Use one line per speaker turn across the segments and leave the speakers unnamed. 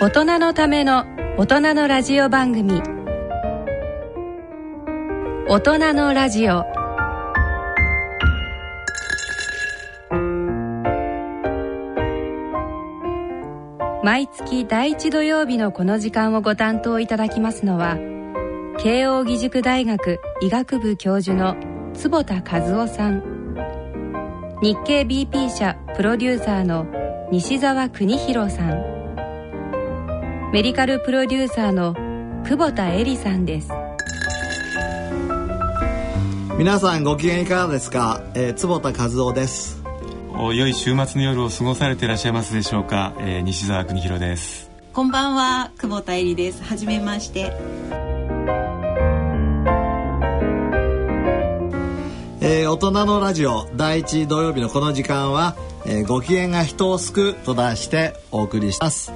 大人のための大人のラジオ番組。大人のラジオ。毎月第一土曜日のこの時間をご担当いただきますのは慶應義塾大学医学部教授の坪田和夫さん。日経 BP 社プロデューサーの西澤邦弘さん。メディカルプロデューサーの久保田恵里さんです。
皆さんご機嫌いかがですか、えー、坪田和夫です。
良い週末の夜を過ごされていらっしゃいますでしょうか、えー、西澤邦弘です。
こんばんは久保田恵里です。はじめまして。
えー、大人のラジオ第一土曜日のこの時間は、えー、ご機嫌が人を救うと題してお送りします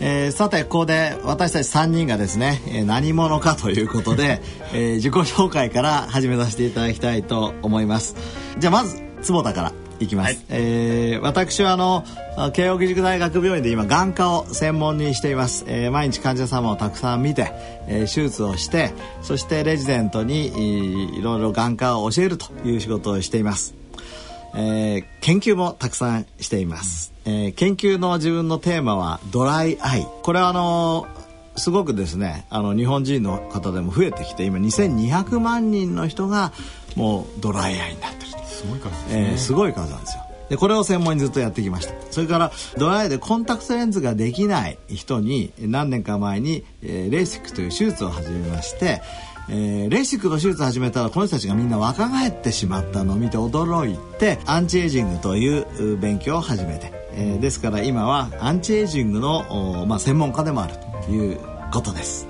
えー、さてここで私たち3人がですね、えー、何者かということで、えー、自己紹介から始めさせていただきたいと思います。じゃあまず坪田からいきます、はい、えー、私はあの慶應義塾大学病院で今眼科を専門にしています、えー、毎日患者様をたくさん見て、えー、手術をしてそしてレジデントにいろいろ眼科を教えるという仕事をしていますえー、研究もたくさんしています、えー、研究の自分のテーマはドライアイ。これはあのー、すごくですねあの日本人の方でも増えてきて今2200万人の人がもうドライアイになってる。
すごい数です
ね、えー、すごい数なんですよ。でこれを専門にずっとやってきました。それからドライアイでコンタクトレンズができない人に何年か前に、えー、レーシックという手術を始めましてえー、レーシックの手術始めたらこの人たちがみんな若返ってしまったのを見て驚いてアンチエイジングという勉強を始めて、えー、ですから今はアンチエイジングの、まあ、専門家でもあるということです。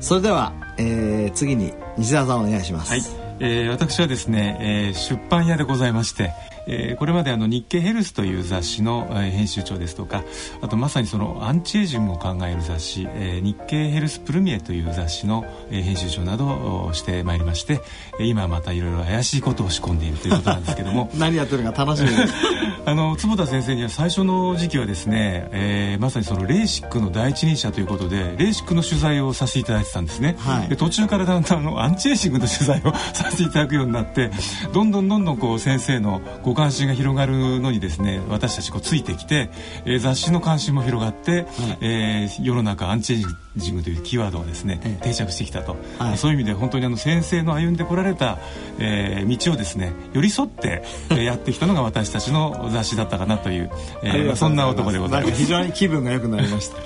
それでは、えー、次に西田さんお願いします、
はい。えー、私はですね、えー、出版屋でございましてえー、これまであの日経ヘルスという雑誌の、えー、編集長ですとかあとまさにそのアンチエイジングを考える雑誌、えー、日経ヘルスプルミエという雑誌の、えー、編集長などをしてまいりまして今またいろいろ怪しいことを仕込んでいるということなんですけども。
何やってるか楽しみです。
あの坪田先生には最初の時期はですね、えー、まさにそのレーシックの第一人者ということでレーシックの取材をさせていただいてたんですね、はい、で途中からだんだんのアンチエイジングの取材を させていただくようになってどんどんどんどんこう先生のご関心が広がるのにですね私たちこうついてきて、えー、雑誌の関心も広がって、はい、えー、世の中アンチエイジングというキーワードがですね、定着してきたと、はい、そういう意味で本当にあの先生の歩んでこられた、えー、道をですね寄り添って、えー、やってきたのが私たちの雑誌だったかなという、えー、そんな男でございます。
非常に気分が良くなりました。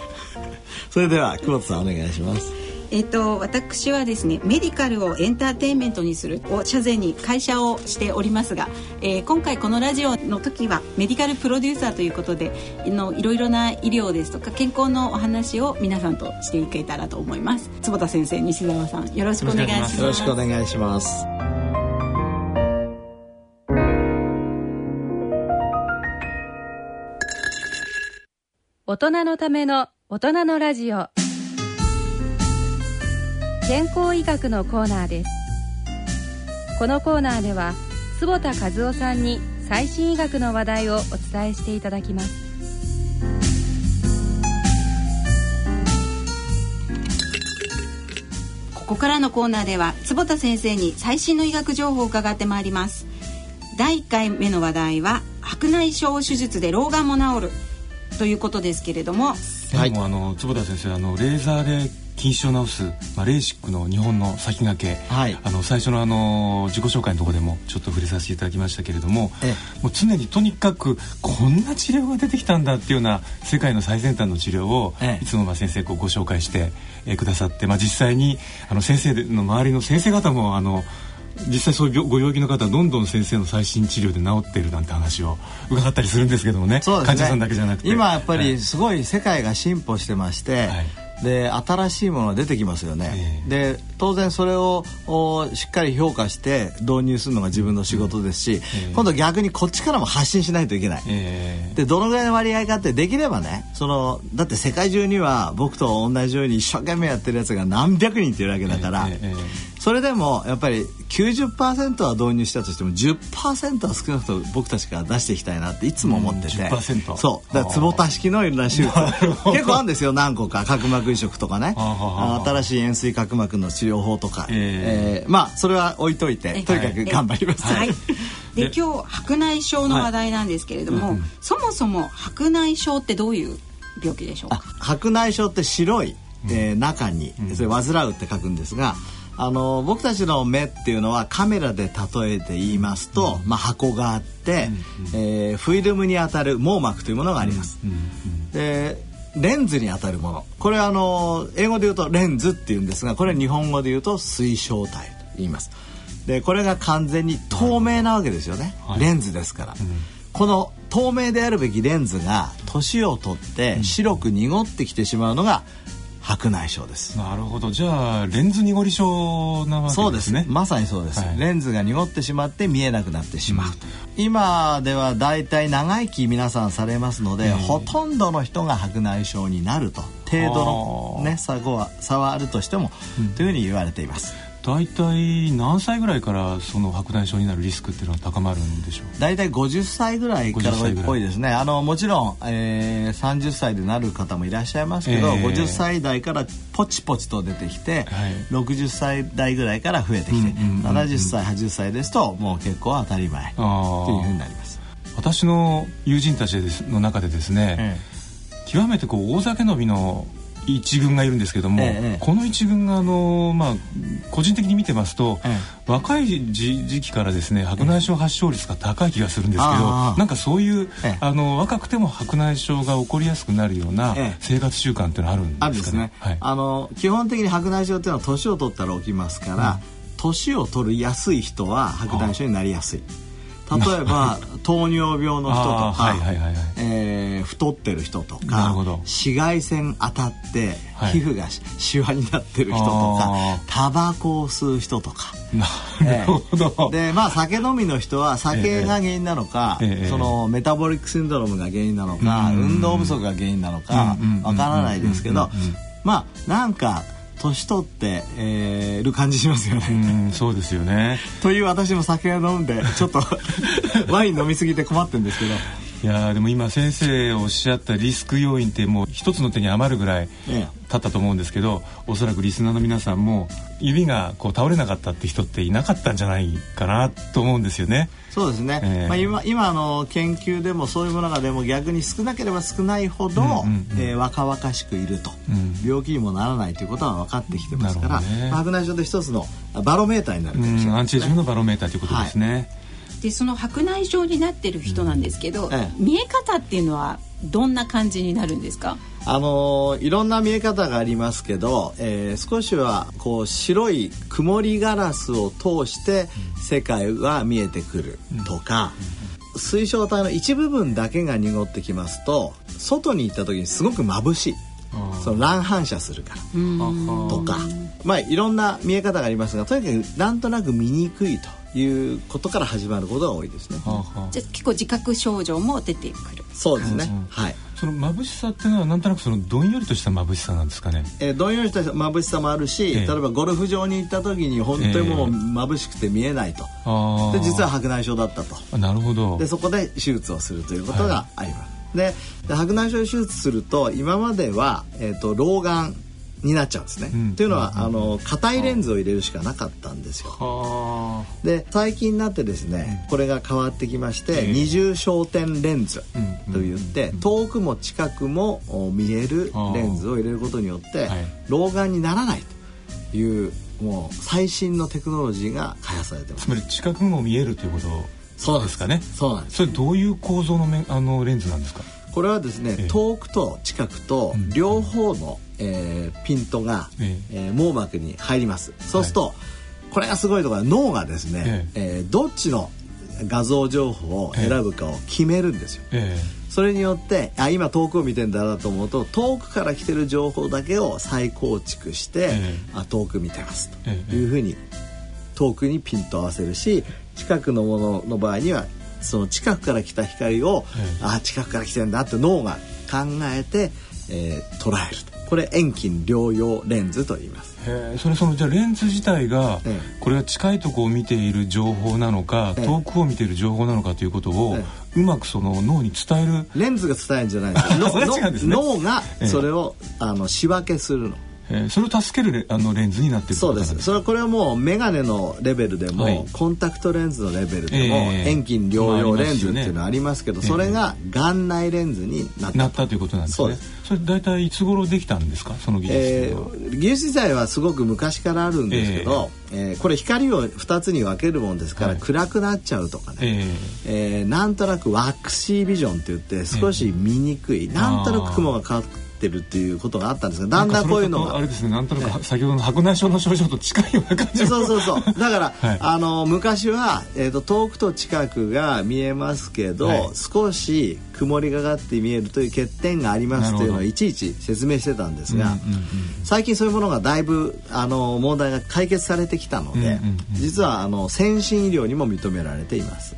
それでは久保田さんお願いします
えっと、私はですねメディカルをエンターテインメントにするを社前に会社をしておりますが、えー、今回このラジオの時はメディカルプロデューサーということでのいろいろな医療ですとか健康のお話を皆さんとしていけたらと思います。坪田先生西澤さんよろしくお願いします。
よろしくお願いします。
大人のための大人のラジオ健康医学のコーナーです。このコーナーでは坪田和夫さんに最新医学の話題をお伝えしていただきます。
ここからのコーナーでは坪田先生に最新の医学情報を伺ってまいります。第1回目の話題は白内障手術で老眼も治るということですけれども。
はい、もあの坪田先生あのレーザーで近視を治す、まあ、レーシックの日本の先駆け、はい、あの最初のあの自己紹介のところでもちょっと触れさせていただきましたけれどももう常にとにかくこんな治療が出てきたんだっていうような世界の最先端の治療をいつもまあ先生こうご紹介して、えくださって、まあ、実際にあの先生の周りの先生方もあの実際そういうご病気の方はどんどん先生の最新治療で治っているなんて話を伺ったりするんですけどもね、ね、患者さんだけじゃなくて。
今やっぱりすごい世界が進歩してまして、はいで新しいものが出てきますよね、えー、で当然それをしっかり評価して導入するのが自分の仕事ですし、えー、今度逆にこっちからも発信しないといけない、えー、でどのぐらいの割合かってできればねそのだって世界中には僕と同じように一生懸命やってるやつが何百人っていうわけだから、それでもやっぱり90%は導入したとしても10%は少なくとも僕たちから出していきたいなっていつも思ってて、
うん、
そう。だから坪田式のいろんな手術。結構あるんですよ何個か角膜移植とかね。新しい円錐角膜の治療法とか、えー、えー、まあそれは置いといてとにかく頑張ります、
はい、で今日白内障の話題なんですけれども、はい。うん、そもそも白内障ってどういう病気でしょうか？
白内障って白い、えー、中にそれ患うって書くんですが、あの僕たちの目っていうのはカメラで例えて言いますと、まあ、箱があって、えー、フィルムに当たる網膜というものがあります。でレンズに当たるもの。これはあの英語で言うとレンズっていうんですがこれは日本語で言うと水晶体と言います。でこれが完全に透明なわけですよね、はい、レンズですから。この透明であるべきレンズが年を取って白く濁ってきてしまうのが白内障です。
なるほど。じゃあレンズ濁り症なわけですね。そうです。
まさにそうです、はい、レンズが濁ってしまって見えなくなってしまう、うん、今ではだいたい長生き皆さんされますので、ほとんどの人が白内障になると。程度のね差は差はあるとしても、うん、というふうに言われています
大体何歳ぐらいからその白内障になるリスクっていうのは高まるんでしょう？
大体50歳ぐらいから多いですね。あのもちろん、えー、30歳でなる方もいらっしゃいますけど、えー、50歳代からポチポチと出てきて、はい、60歳代ぐらいから増えてきて、うんうんうんうん、70歳80歳ですともう結構当たり前というふうになります。
私の友人たちの中でですね、えー、極めてこう大酒飲みの一軍がいるんですけども、ええ、この一軍があの、まあ、個人的に見てますと、え、若い時期からですね白内障発症率が高い気がするんですけど、なんかそういう、あの若くても白内障が起こりやすくなるような生活習慣っていうのはあるんですかね。
あ、ね。はい、の基本的に白内障っていうのは年を取ったら起きますから、年、うん、を取りやすい人は白内障になりやすい。例えば 糖尿病の人とか、はいはいはいえー、太ってる人とか紫外線当たって皮膚がシワになってる人とかタバコを吸う人とか。
なるほど、
えー、でまあ酒飲みの人は酒が原因なのか、えー、そのメタボリックシンドロームが原因なのか、運動不足が原因なのかわからないですけどまあなんか年取って、えー、る感じしますよね。
そうですよね。
という私も酒を飲んでちょっと ワイン飲みすぎて困ってるんですけど。
いやでも今先生おっしゃったリスク要因ってもう一つの手に余るぐらい経ったと思うんですけど、おそらくリスナーの皆さんも指がこう倒れなかったって人っていなかったんじゃないかなと思うんですよね。
そうですね、えー、まあ今、今の研究でもそういうものがでも逆に少なければ少ないほど、うんうんうん、えー、若々しくいると、うん、病気にもならないということは分かってきてますから、ね、白内障で一つのバロメーターになるかもしれない、ね、
アンチエイジングのバロメーターということですね。はい
でその白内障になってる人なんですけど、うんええ、見え方っていうのはどんな感じになるんですか？
あのいろんな見え方がありますけど、えー、少しはこう白い曇りガラスを通して世界が見えてくるとか、水晶体の一部分だけが濁ってきますと外に行った時にすごく眩しい。その乱反射するから。とか。まあいろんな見え方がありますがとにかくなんとなく見にくいということから始まることが多いですね。
じゃ結構自覚症状も出てくる。
そうですね。はい。
その眩しさっていうのはなんとなくそのどんよりとした眩しさなんですかね？
えー、どんよりとした眩しさもあるし、えー、例えばゴルフ場に行った時に本当にもう眩しくて見えないと。えー、で実は白内障だったと。
なるほど。
でそこで手術をするということがあります。はい、で白内障手術すると今まではえっ、ー、と老眼になっちゃうんですね。うん、というのは、あの硬いレンズを入れるしかなかったんですよ。で最近になってですねこれが変わってきまして、二重焦点レンズといって、遠くも近くも見えるレンズを入れることによって、老眼にならないというもう最新のテクノロジーが開発されてます。
つまり近くも見えるということそうですかね。
そうなんです。
それどういう構造のあのレンズなんですか？
これはですね、遠くと近くと両方の、えー、ピントが、ええ。ー、網膜に入ります。そうすると、はい、これがすごいところ脳がですね、ええ。ー、どっちの画像情報を選ぶかを決めるんですよ、ええ、それによってあ今遠くを見てんだなと思うと遠くから来てる情報だけを再構築して、え、あ遠く見てます。というふうに遠くにピント合わせるし近くのものの場合にはその近くから来た光を、あ近くから来てんだって脳が考えて、えー、捉えるとこれ遠近両用レンズと言います。
へそれそのじゃあレンズ自体が、これが近いとこを見ている情報なのか、遠くを見ている情報なのかということを、うまくその脳に伝える？
レンズが伝えるんじゃないです 脳がそれを、あの仕分けするの。
えー、それを助けるあのレンズになってる
そうですそれはこれはもう眼鏡のレベルでも、はい、コンタクトレンズのレベルでも、えー、遠近両用レンズっていうのはありますけど、それが眼内レンズになった
なったということなんですね。それ大体いつ頃できたんですか？その技術えー、
技術自体はすごく昔からあるんですけど、えー、えー、これ光を2つに分けるもんですから、はい、暗くなっちゃうとかね、えー、えー、なんとなくワックシービジョンって言って少し見にくい、なんとなく雲がかってるっていうことがあったんですがだんだんこういうのが。
あれですねなんとなく先ほどの白内障の症状と近いような感じ
そうそうそう。だから、はい、あの昔は、えーと、遠くと近くが見えますけど、はい、少し曇りがかって見えるという欠点がありますというのをいちいち説明してたんですが、最近そういうものがだいぶあの問題が解決されてきたので、実はあの先進医療にも認められています。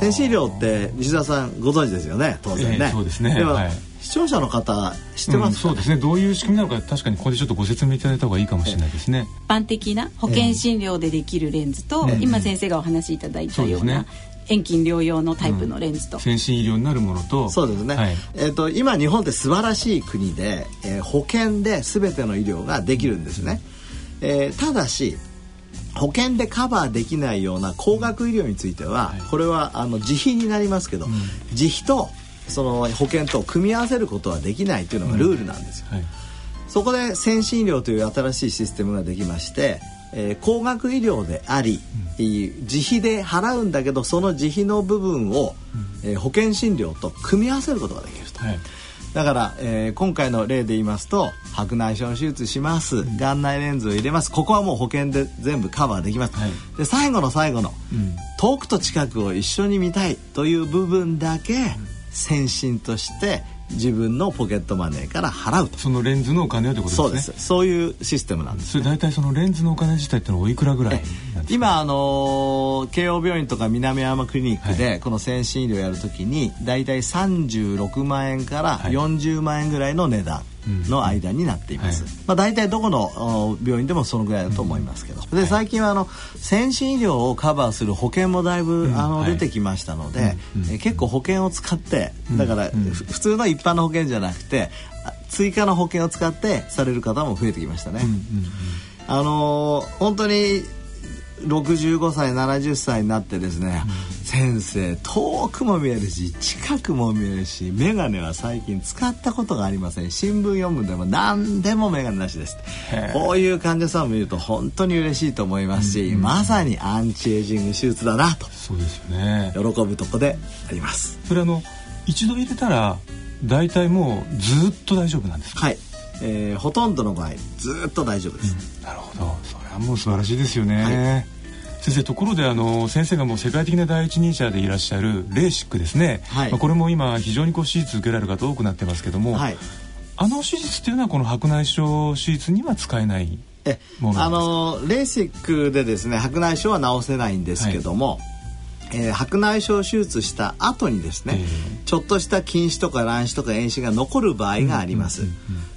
先進医療って西田さんご存知ですよね当然ね。えー、
そうですね。でも、はい
視聴者の方知ってます、
うん、そうですね。どういう仕組みなのか確かにここでちょっとご説明いただいた方がいいかもしれないですね。
一般的な保険診療でできるレンズと、えー、今先生がお話しいただいたような、遠近療養のタイプのレンズと、うん、
先進医療になるものと。
そうですね、はい、えーと、今日本って素晴らしい国で、えー、保険で全ての医療ができるんですね、えー、ただし保険でカバーできないような高額医療については、はい、これはあの自費になりますけど、うん、自費とその保険と組み合わせることはできないというのがルールなんですよ、うんはい、そこで先進医療という新しいシステムができまして、えー、高額医療であり、うん、自費で払うんだけどその自費の部分を、うん、えー、保険診療と組み合わせることができると。はい。だから、えー、今回の例で言いますと白内障手術します、うん、眼内レンズを入れます。ここはもう保険で全部カバーできます、はい、で最後の最後の、うん、遠くと近くを一緒に見たいという部分だけ、先進として自分のポケットマネーから払うと。
そのレンズのお金をってことですね。そうです。
そういうシステムなんです、
ね、それ大体そのレンズのお金自体ってのはおいくらぐらい
今あの慶応病院とか南山クリニックでこの先進医療やるときに大体36万円から40万円ぐらいの値段、の間になっています、はい、まあ、大体どこの病院でもそのぐらいだと思いますけど、で最近はあの先進医療をカバーする保険もだいぶ、あの出てきましたので、え結構保険を使ってだから、普通の一般の保険じゃなくて追加の保険を使ってされる方も増えてきましたね。あのー、本当に65歳70歳になってですね、うん、先生遠くも見えるし近くも見えるし眼鏡は最近使ったことがありません。新聞読むでも何でも眼鏡なしです。こういう患者さんを見ると本当に嬉しいと思いますし、うん、まさにアンチエイジング手術だなと。
そうですよね。
喜ぶとこであります。
それあの一度入れたら大体もうずっと大丈夫なんです
はい、えー、ほとんどの場合ずっと大丈夫です、
うん、なるほど。はもう素晴らしいですよね、はい先生ところであの先生がもう世界的な第一人者でいらっしゃるレーシックですね、はい、まあ、これも今非常にこう手術受けられる方多くなってますけども、はい、あの手術っていうのはこの白内障手術には使えないもの
あのレーシックでですね白内障は治せないんですけども、はいえー、白内障手術した後にですね、えー、ちょっとした筋腫とか卵子とか炎腫が残る場合があります、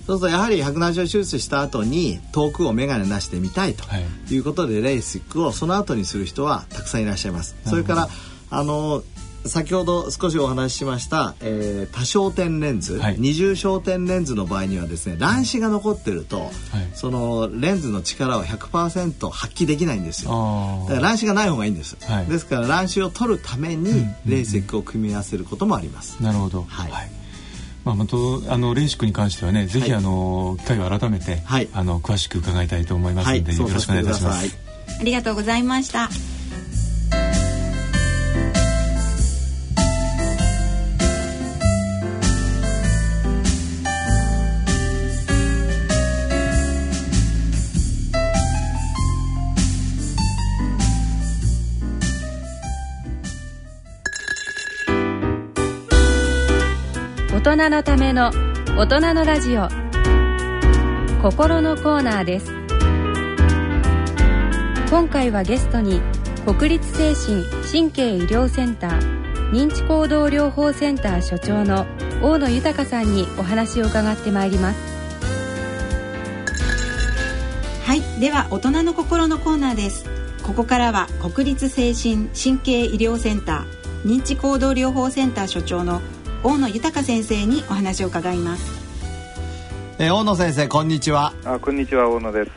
そうするとやはり白内障手術した後に遠くを眼鏡なしで見たいとい。うことで、レーシックをその後にする人はたくさんいらっしゃいます。それからあの先ほど少しお話ししました、えー、多焦点レンズ、はい、二重焦点レンズの場合にはですね乱視が残ってると、はい、そのレンズの力を100%発揮できないんですよ。だから乱視がない方がいいんです、はい、ですから乱視を取るためにレーセックを組み合わせることもあります、
なるほど。はい、まあ、本当あのレーシックに関してはねぜひ、あの機会を改めて、はい、あの詳しく伺いたいと思いますので、よろしくお願いいたします。
ありがとうございました
大人のための大人のラジオ。心のコーナーです。今回はゲストに国立精神神経医療センター認知行動療法センター所長の大野豊さんにお話を伺ってまいります。
はい。では大人の心のコーナーです。ここからは国立精神神経医療センター認知行動療法センター所長の大野豊先生にお話を伺います
えー、大野先生こんにちは
あこんにちは大野です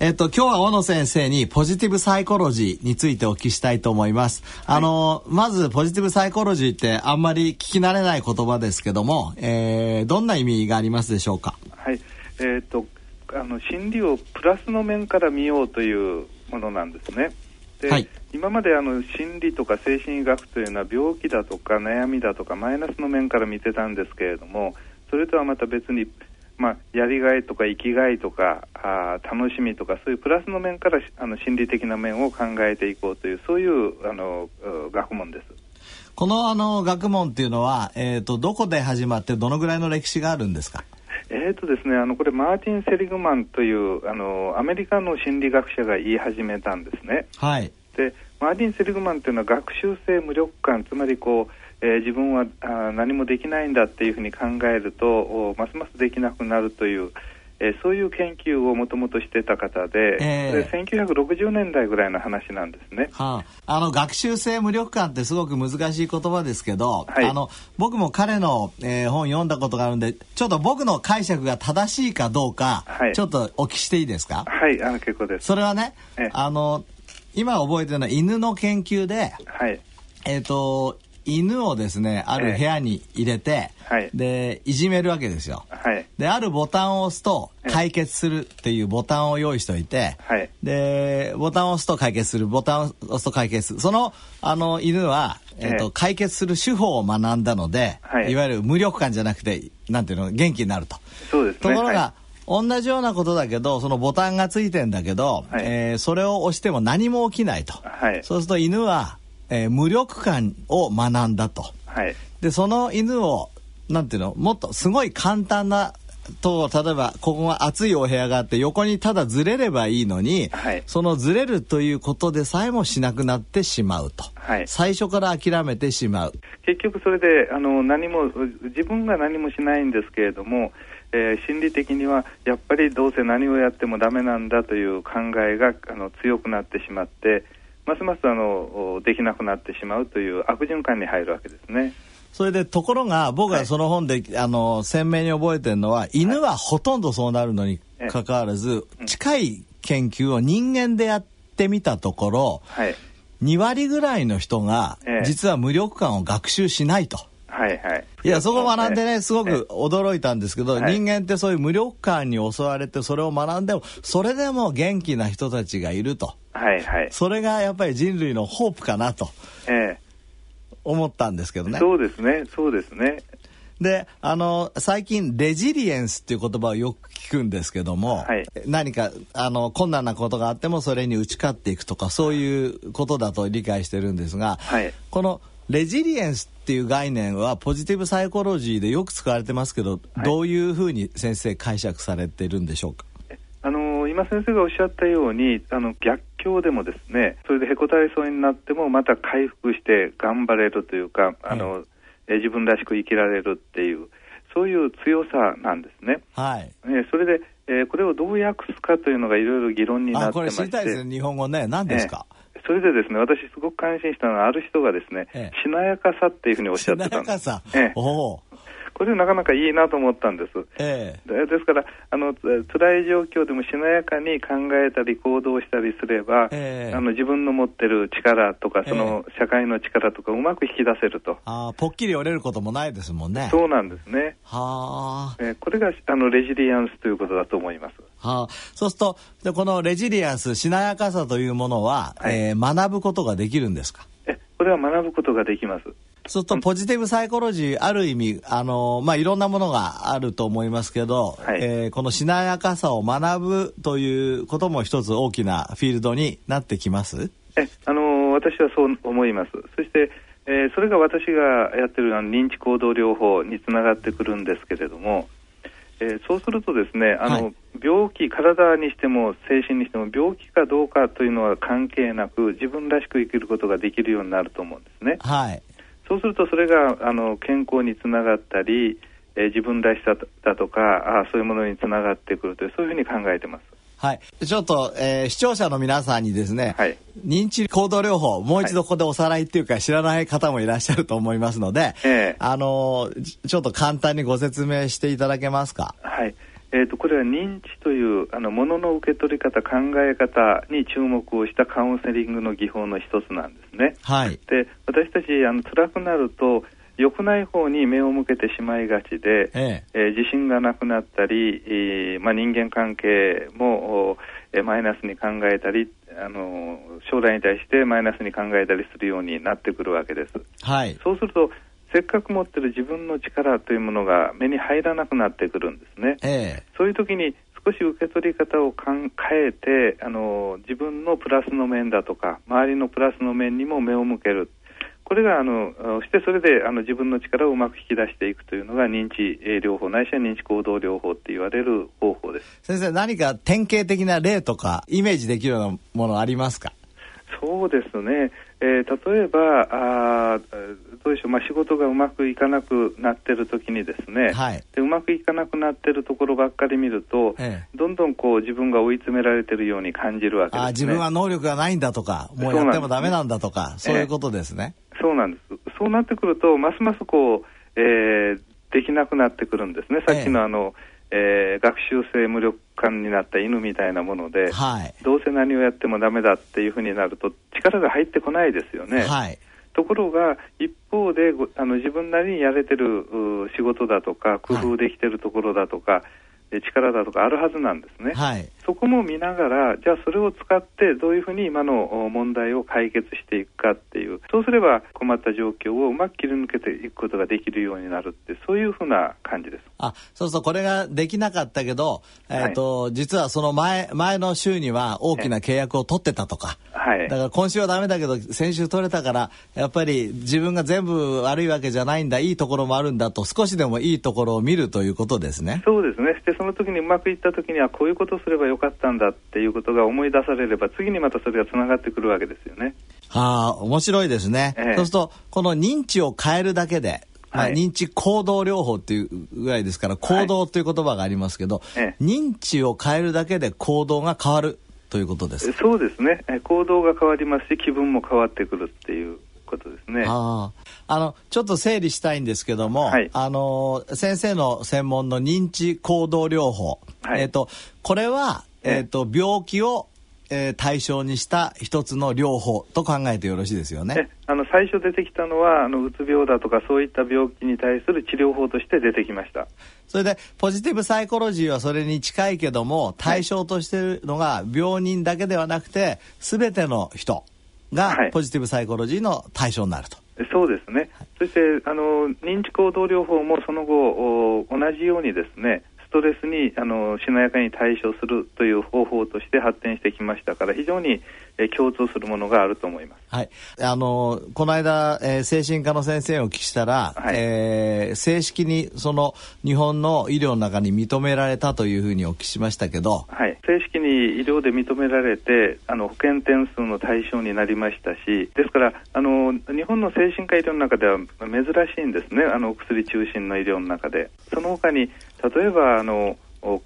えっと、今日は小野先生にポジティブサイコロジーについてお聞きしたいと思います。はい、あの、まずポジティブサイコロジーってあんまり聞き慣れない言葉ですけども、えー、どんな意味がありますでしょうか？
はい。えー、っと、あの、心理をプラスの面から見ようというものなんですね。で、はい、今まであの心理とか精神医学というのは病気だとか悩みだとかマイナスの面から見てたんですけれどもそれとはまた別にまあ、やりがいとか生きがいとかあ楽しみとかそういうプラスの面からあの心理的な面を考えていこうというそういうあの学問です。
このあの学問っていうのは、えーと、どこで始まってどのぐらいの歴史があるんですか？
えーとですね、あのこれマーティン・セリグマンというあのアメリカの心理学者が言い始めたんですね。
はい、
でマーティン・セリグマンというのは学習性無力感つまりこうえー、自分はあ何もできないんだっていうふうに考えるとますますできなくなるという、えー、そういう研究をもともとしてた方で、えー、1960年代ぐらいの話なんですね、
はあ、あの学習性無力感ってすごく難しい言葉ですけど、はい、あの僕も彼の、えー、本読んだことがあるんでちょっと僕の解釈が正しいかどうか、はい、ちょっとお聞きしていいですか？
はいあの結構です。
それはね、あの今覚えてるのは犬の研究で、
はい、
えっ、ー、と犬をですねある部屋に入れて、はい、でいじめるわけですよ、
はい、
であるボタンを押すと解決するっていうボタンを用意しておいて、
はい、
でボタンを押すと解決するボタンを押すと解決する。そのあの犬は、えーと、解決する手法を学んだので、はい、いわゆる無力感じゃなくてなんていうの元気になると。
そうですね、
ところが、同じようなことだけどそのボタンがついてんだけど、はい、えー、それを押しても何も起きないと、
はい、
そうすると犬は、えー、無力感を学んだと、
はい、
でその犬をなんていうのもっとすごい簡単なと例えばここが暑いお部屋があって横にただずれればいいのに、
はい、
そのずれるということでさえもしなくなってしまうと、
はい、
最初から諦めてしまう。
結局それであの何も自分が何もしないんですけれども、えー、心理的にはやっぱりどうせ何をやってもダメなんだという考えがあの強くなってしまってますますあのできなくなってしまうという悪循環に入るわけですね。
それでところが僕はその本で、はい、あの鮮明に覚えてるのは犬はほとんどそうなるのにかかわらず、近い研究を人間でやってみたところ、
はい、
2割ぐらいの人が実は無力感を学習しないと。
はいはい。
いや、そこ学んでね、すごく驚いたんですけど、人間ってそういう無力感に襲われて、それを学んでも、それでも元気な人たちがいると。
はいはい。
それがやっぱり人類のホープかなと。
ええ。
思ったんですけどね。
そうですね、そうですね。
で、あの、最近、レジリエンスっていう言葉をよく聞くんですけども、
はい、
何か、あの、困難なことがあってもそれに打ち勝っていくとか、そういうことだと理解してるんですが、
はい、
このレジリエンスっていう概念はポジティブサイコロジーでよく使われてますけど、はい、どういうふうに先生解釈されてるんでしょうか？
あの今先生がおっしゃったようにあの逆境でもですねそれでへこたれそうになってもまた回復して頑張れるというかあの、はい、え自分らしく生きられるっていうそういう強さなんですね。
はい。
えそれで、えー、これをどう訳すかというのがいろいろ議論になってまして。
これ知りたいですね、日本語ね。何ですか、
えー、それでですね、私すごく感心したのは、ある人がですね、えー、しなやかさっていうふうにおっしゃってたんです。
しなやかさ。えー、お
これなかなかいいなと思ったんです。
え
え、ですからあの辛い状況でもしなやかに考えたり行動したりすれば、ええ、あの自分の持ってる力とかその社会の力とかうまく引き出せると。
あぽっきり折れることもないですもんね。
そうなんですね。
はあ、
えこれがあのレジリアンスということだと思います。
はあ、そうするとでこのレジリアンスしなやかさというものは、はい、えー、学ぶことができるんですか？
えこれは学ぶことができます。
そうするとポジティブサイコロジーある意味あの、まあ、いろんなものがあると思いますけど、
はい、
えー、このしなやかさを学ぶということも一つ大きなフィールドになってきます？
えあの私はそう思います。そして、えー、それが私がやってる認知行動療法につながってくるんですけれども、えー、そうするとですねあの、はい、病気体にしても精神にしても病気かどうかというのは関係なく自分らしく生きることができるようになると思うんですね。
はい
そうするとそれがあの健康につながったり、えー、自分らしさだとかあそういうものにつながってくるというそういうふうに考えてます。
はい。ちょっと、えー、視聴者の皆さんにですね、はい、認知行動療法、もう一度ここでおさらいっていうか、知らない方もいらっしゃると思いますので、えー、あのちょっと簡単にご説明していただけますか？
はい。えーと、これは認知というあのものの受け取り方、考え方に注目をしたカウンセリングの技法の一つなんですね。
はい、
で私たちあの辛くなると良くない方に目を向けてしまいがちで、えええー、自信がなくなったり、えーまあ、人間関係も、えー、マイナスに考えたりあの将来に対してマイナスに考えたりするようになってくるわけです。
はい、
そうするとせっかく持ってる自分の力というものが目に入らなくなってくるんですね。
え
そういう時に少し受け取り方を変えてあの自分のプラスの面だとか周りのプラスの面にも目を向ける。これがあのしてそれであの自分の力をうまく引き出していくというのが認知療法ないしは認知行動療法って言われる方法です。
先生何か典型的な例とかイメージできるようなものありますか？
そうですね、えー、例えばあどうでしょう、まあ、仕事がうまくいかなくなってる時にですね、
はい、
でうまくいかなくなってるところばっかり見ると、ええ、どんどんこう自分が追い詰められてるように感じるわけです、ね、あ
自分は能力がないんだとかもうやってもダメなんだとかそういうことですね。
そうなんです。そうなってくると、ますますこう、えー、できなくなってくるんですね。さっきのあの、ええー、学習性無力感になった犬みたいなもので、
はい、
どうせ何をやってもダメだっていうふうになると力が入ってこないですよね。
はい、
ところが一方であの自分なりにやれてる仕事だとか工夫できてるところだとか、はい力だとかあるはずなんですね、
はい、
そこも見ながらじゃあそれを使ってどういうふうに今の問題を解決していくかっていう。そうすれば困った状況をうまく切り抜けていくことができるようになるってそういうふうな感じです。
あそうそうこれができなかったけど、えーと、はい、実はその前前の週には大きな契約を取ってたとか、
はい、
だから今週はダメだけど先週取れたからやっぱり自分が全部悪いわけじゃないんだいいところもあるんだと少しでもいいところを見るということですね。
そうですね。でその時にうまくいった時にはこういうことをすればよかったんだっていうことが思い出されれば次にまたそれがつながってくるわけですよね。
はあ面白いですね、ええ、そうするとこの認知を変えるだけでまあ、認知行動療法っていうぐらいですから行動という言葉がありますけど、はい、認知を変えるだけで行動が変わるということです
そうですね。行動が変わりますし気分も変わってくるっていうことですね。
ああのちょっと整理したいんですけども、はい、あの先生の専門の認知行動療法、はい、えっ、ー、とこれはえっ、ー、と病気をえー、対象にした一つの療法と考えてよろしいですよね。
あの最初出てきたのはあのうつ病だとかそういった病気に対する治療法として出てきました。
それでポジティブサイコロジーはそれに近いけども対象としているのが病人だけではなくて全ての人がポジティブサイコロジーの対象になると。
はい、そうですね、はい、そしてあの認知行動療法もその後同じようにですねストレスにあのしなやかに対処するという方法として発展してきましたから非常に、え共通するものがあると思います。
はい、あのこの間、えー、精神科の先生をお聞きしたら、はい、えー、正式にその日本の医療の中に認められたというふうにお聞きしましたけど、
はい、正式に医療で認められてあの保険点数の対象になりましたしですからあの日本の精神科医療の中では珍しいんですねあの薬中心の医療の中で。その他に例えばあの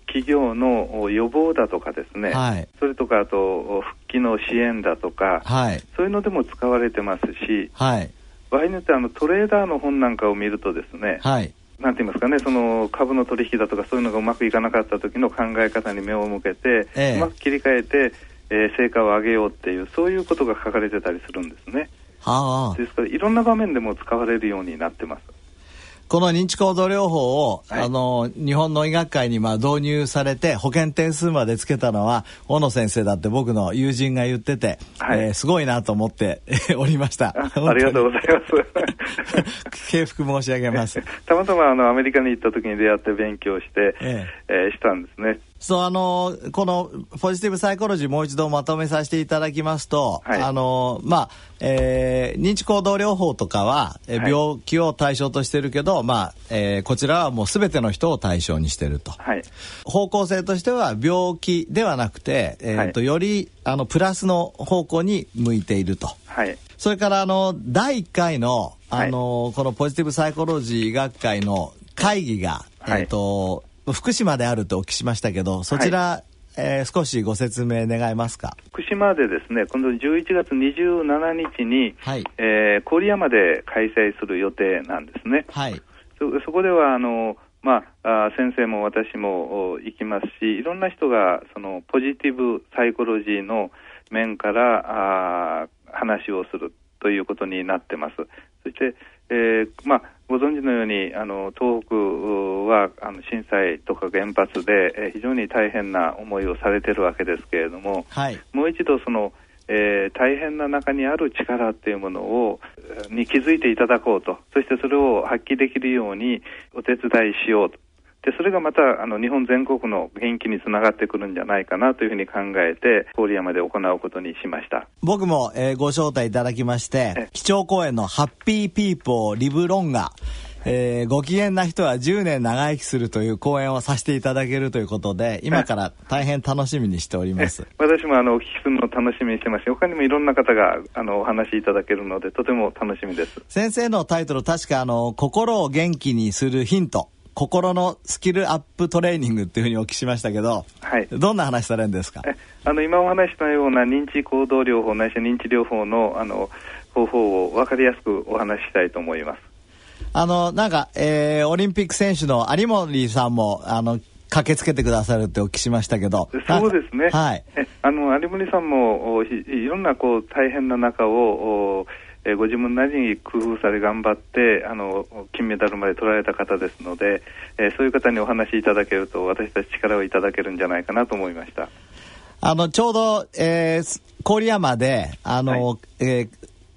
企業の予防だとかですね、
はい、
それとかあと復帰の支援だとか、
はい、
そういうのでも使われてますし、
はい、
場合によってあのトレーダーの本なんかを見るとですね、
はい、
なんて言いますかね、その株の取引だとかそういうのがうまくいかなかった時の考え方に目を向けて、ええ、うまく切り替えて、えー、成果を上げようっていうそういうことが書かれてたりするんですね。
は
あ、ですからいろんな場面でも使われるようになってます。
この認知行動療法を、はい、あの日本の医学会にまあ導入されて保険点数までつけたのは小野先生だって僕の友人が言ってて、はい、えー、すごいなと思って おりました。
ありがとうございます。
敬服申し上げます。
たまたまあのアメリカに行った時に出会って勉強して、ええ。えー、したんですね
そう、あの、このポジティブサイコロジーもう一度まとめさせていただきますと、はい、あの、まあ、えー、認知行動療法とかは、えはい、病気を対象としてるけど、まあ、えー、こちらはもう全ての人を対象にしてると。
はい、
方向性としては病気ではなくて、えー、と、より、あの、プラスの方向に向いていると。
はい。
それから、あの、第1回の、あの、このポジティブサイコロジー学会の会議が、えっ、と、福島であるとお聞きしましたけど、そちら、はい、えー、少しご説明願えますか？
福島でですね今度11月27日に、はいえー、郡山で開催する予定なんですね。はいそそこではあのまあ、先生も私も行きますしいろんな人がそのポジティブサイコロジーの面からあ話をするということになってます。そして、えーまあ、ご存知のようにあの東北はあの震災とか原発で、えー、非常に大変な思いをされているわけですけれども、はい、もう一度その、えー、大変な中にある力っていうものをに気づいていただこうと。そしてそれを発揮できるようにお手伝いしようとでそれがまたあの日本全国の元気につながってくるんじゃないかなというふうに考えて郡山で行うことにしました
僕も、えー、ご招待いただきまして基調講演の「ハッピーピーポーリブロンガ」えー、ご機嫌な人は10年長生きするという講演をさせていただけるということで、今から大変楽しみにしております。
私もあのお聞きするのを楽しみにしてますし、他にもいろんな方があのお話しいただけるので、とても楽しみです。
先生のタイトル、確かあの、心を元気にするヒント。心のスキルアップトレーニングっていうふうにお聞きしましたけど、はい、どんな話されるんですか？
あの今お話したような認知行動療法ないし認知療法のあの方法を分かりやすくお話ししたいと思います。
あのなんか、えー、オリンピック選手の有森さんもあの駆けつけてくださるってお聞きしましたけど
そうですね、はい、あの有森さんもいろんなこう大変な中をえー、ご自分なりに工夫され頑張ってあの金メダルまで取られた方ですので、えー、そういう方にお話しいただけると私たち力をいただけるんじゃないかなと思いました。
あのちょうど、えー、郡山であの、はい、えー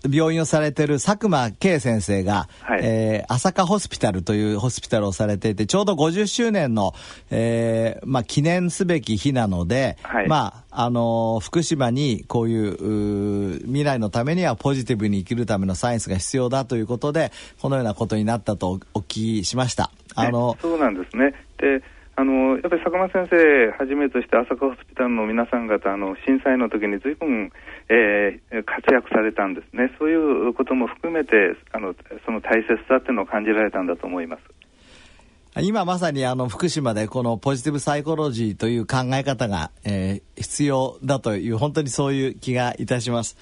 病院をされてる佐久間圭先生が、はい、えー、朝霞ホスピタルというホスピタルをされていて、ちょうど50周年の、えー、まあ、記念すべき日なので、はい、まあ、あのー、福島にこういう未来のためにはポジティブに生きるためのサイエンスが必要だということで、このようなことになったとお聞きしました。
あの、そうなんですね。であのやっぱり坂間先生はじめとして朝霞ホスピタルの皆さん方あの震災の時に随分、えー、活躍されたんですね。そういうことも含めてあのその大切さっていうのを感じられたんだと思います。
今まさにあの福島でこのポジティブサイコロジーという考え方が、えー、必要だという本当にそういう気がいたします。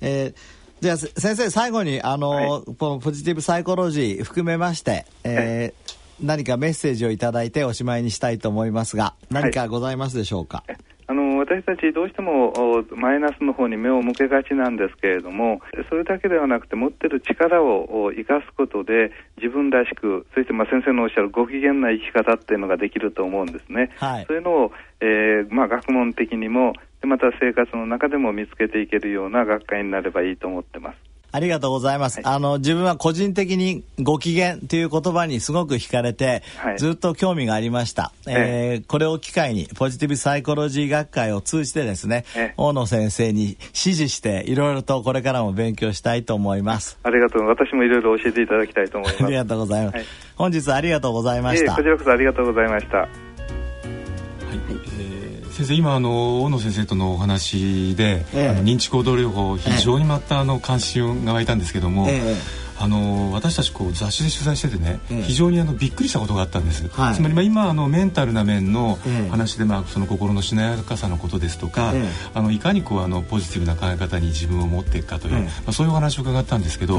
えーじゃあ先生最後にあの、はい、このポジティブサイコロジー含めまして、えー、何かメッセージをいただいておしまいにしたいと思いますが何かございますでしょうか、はい
あの私たちどうしてもマイナスの方に目を向けがちなんですけれどもそれだけではなくて持ってる力を生かすことで自分らしくそしてまあ先生のおっしゃるご機嫌な生き方っていうのができると思うんですね、はい、そういうのを、えーまあ、学問的にもまた生活の中でも見つけていけるような学会になればいいと思ってます
ありがとうございます。はい、あの、自分は個人的にご機嫌という言葉にすごく惹かれて、はい、ずっと興味がありました。えー、これを機会に、ポジティブサイコロジー学会を通じてですね、大野先生に指示して、いろいろとこれからも勉強したいと思います。
ありがとう。私もいろいろ教えていただきたいと思います。あ
りがとうございます。はい、本日ありがとうございました。
こちらこそありがとうございました。
先生今あの大野先生とのお話で、ええ、あの認知行動療法非常にまたあの関心が湧いたんですけども、え、あの私たちこう雑誌で取材しててね、非常にあのびっくりしたことがあったんです、はい、つまりまあ今あのメンタルな面の話で、まあ、その心のしなやかさのことですとか、あのいかにこうあのポジティブな考え方に自分を持っていくかという、まあ、そういうお話を伺ったんですけど、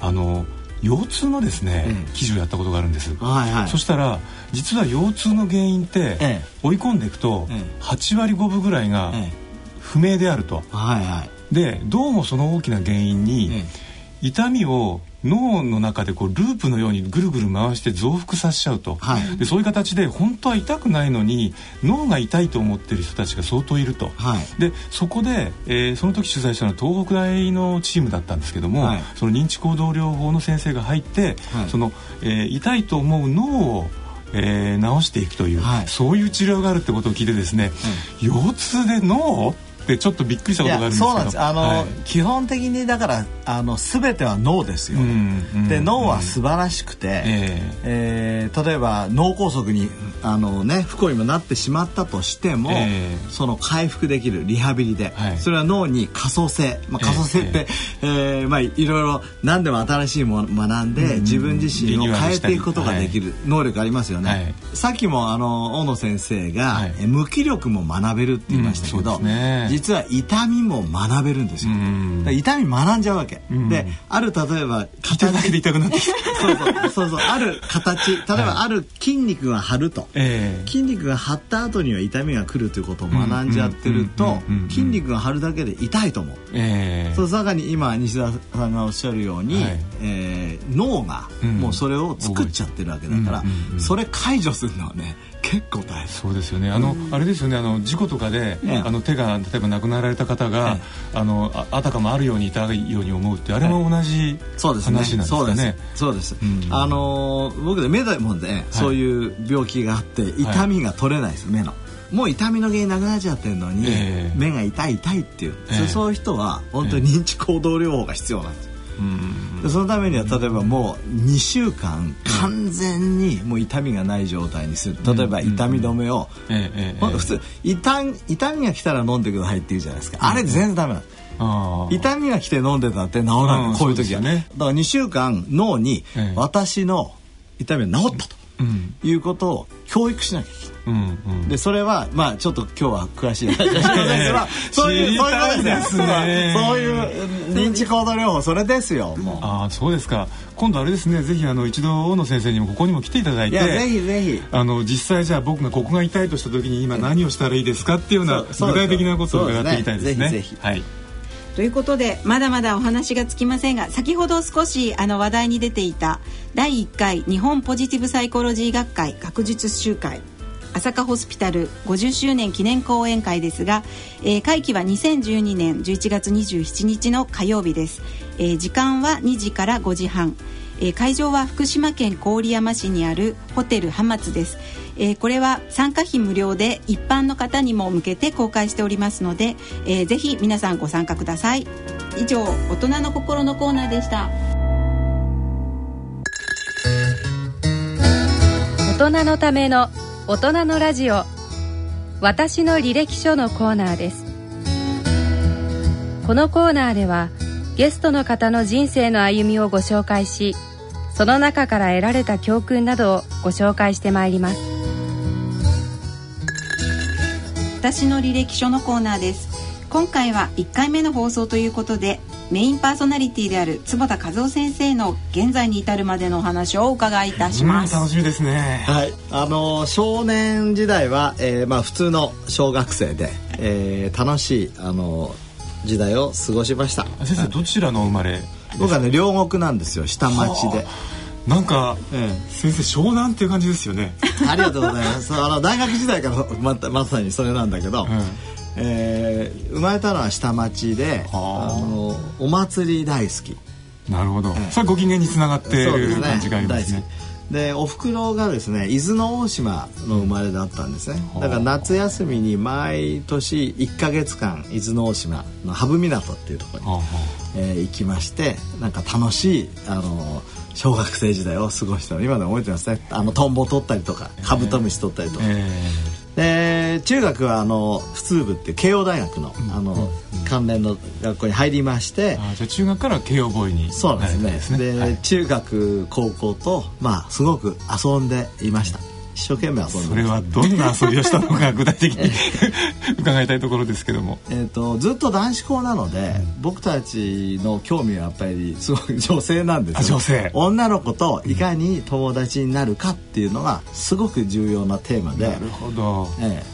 あの腰痛のですね、記事をやったことがあるんです、はいはい、そしたら実は腰痛の原因って、追い込んでいくと、8割5分ぐらいが不明であると、はいはい、でどうもその大きな原因に、痛みを脳の中でこうループのようにぐるぐる回して増幅させちゃうと、はい、でそういう形で本当は痛くないのに脳が痛いと思ってる人たちが相当いると、はい、でそこで、えー、その時取材したのは東北大のチームだったんですけども、はい、その認知行動療法の先生が入って、その、えー、痛いと思う脳をえー、治していくという、そういう治療があるってことを聞いてですね、腰痛で脳てちょっとびっくりしたことがあるんですけど。そうなんです。
あの、はい、基本的にだからあの全ては脳ですよ、うんうん、で脳は素晴らしくて、えー、えー、例えば脳梗塞にあの、ね、不幸にもなってしまったとしても、えー、その回復できるリハビリで、はい、それは脳に可塑性、まあ、可塑性って、えー、えー、まあ、いろいろ何でも新しいものを学んで、自分自身を変えていくことができる能力ありますよね、はい、さっきもあの大野先生が、はい、無気力も学べるって言いましたけど、うんね、実は痛みも学べるんですよ、痛み学んじゃうわけ、である例えば
形だけで痛くなって そう
そう。そうそう。ある形。例えばある筋肉が張ると、えー、筋肉が張った後には痛みが来るということを学んじゃってると筋肉が張るだけで痛いと思う、えー、そうさらに今西田さんがおっしゃるように、はい、えー、脳がもうそれを作っちゃってるわけだから、それ解除するのはね結構大変。
そうですよね。あの、あれですよね。あの事故とかで、あの手が例えば亡くなられた方が、あのああたかもあるようにいたように思うってあれも同じ話なんですかね。
そうです。あの僕で目でもね、そういう病気があって痛みが取れないです、目の。もう痛みの原因なくなっちゃってるのに、目が痛い痛いっていう、そういう人は本当に認知行動療法が必要なんですでそのためには例えばもう2週間完全にもう痛みがない状態にする。例えば痛み止めを、普通痛痛みが来たら飲んでくださいって言うじゃないですか。あれ全然ダメなんです痛みが来て飲んでたって治らない。こういう時は。ねだから2週間脳に私の痛みが治ったということを教育しなきゃいけない。うんうん、でそれはまあちょっと今日は詳しい そういうそういうことですね。そういう認知行動療法それですよもう。
ああそうですか。今度あれですね。ぜひあの一度大野先生にもここにも来ていただいて
ぜひぜひ
あの実際じゃあ僕がここが痛いとした時に今何をしたらいいですかって。いうような具体的なことを伺ってみたいですね。ぜひぜひ。はい
ということでまだまだお話がつきませんが先ほど少しあの話題に出ていた第1回日本ポジティブサイコロジー学会学術集会朝霞ホスピタル50周年記念講演会ですが、えー、会期は2012年11月27日の火曜日です、えー、時間は2時から5時半、えー、会場は福島県郡山市にあるホテル浜松です。えー、これは参加費無料で一般の方にも向けて公開しておりますので、えー、ぜひ皆さんご参加ください。以上大人の心のコーナーでした。
大人のための大人のラジオ。私の履歴書のコーナーです。このコーナーではゲストの方の人生の歩みをご紹介しその中から得られた教訓などをご紹介してまいります。
私の履歴書のコーナーです今回は1回目の放送ということでメインパーソナリティである坪田和夫先生の現在に至るまでのお話をお伺いいたします。
楽しみですね。
はい、あの少年時代は、えー、まあ普通の小学生で、えー、楽しいあの時代を過ごしました。
先生どちらの生まれ？
僕はね両国なんですよ下町で。
なんか、ええ、先生湘南っていう感じですよね。
ありがとうございます。あの大学時代からままさにそれなんだけど、うん、えー、生まれたのは下町で、あのお祭り大好き。
なるほど。ええ、それご機嫌につながってる感じがありますね。
でおふくろがですね伊豆の大島の生まれだったんですねだから夏休みに毎年1か月間伊豆の大島の羽生港っていうところに、えー、行きましてなんか楽しいあの小学生時代を過ごしたの。今でも覚えてますね。あのトンボ取ったりとかカブトムシ取ったりとか、えー、で中学はあの普通部っていう慶応大学の,、あの関連の学校に入りまして。
あじゃあ中学から慶応ボーイに
そうですね。で、はい、中学高校とまあすごく遊んでいました一生懸命遊んで
それはどんな遊びをしたのか具体的に 伺いたいところですけども、
えーと、ずっと男子校なので、うん、僕たちの興味はやっぱりすごい女性なんです
よ。女性。
女の子といかに友達になるかっていうのがすごく重要なテーマで、
なるほど、
え
ー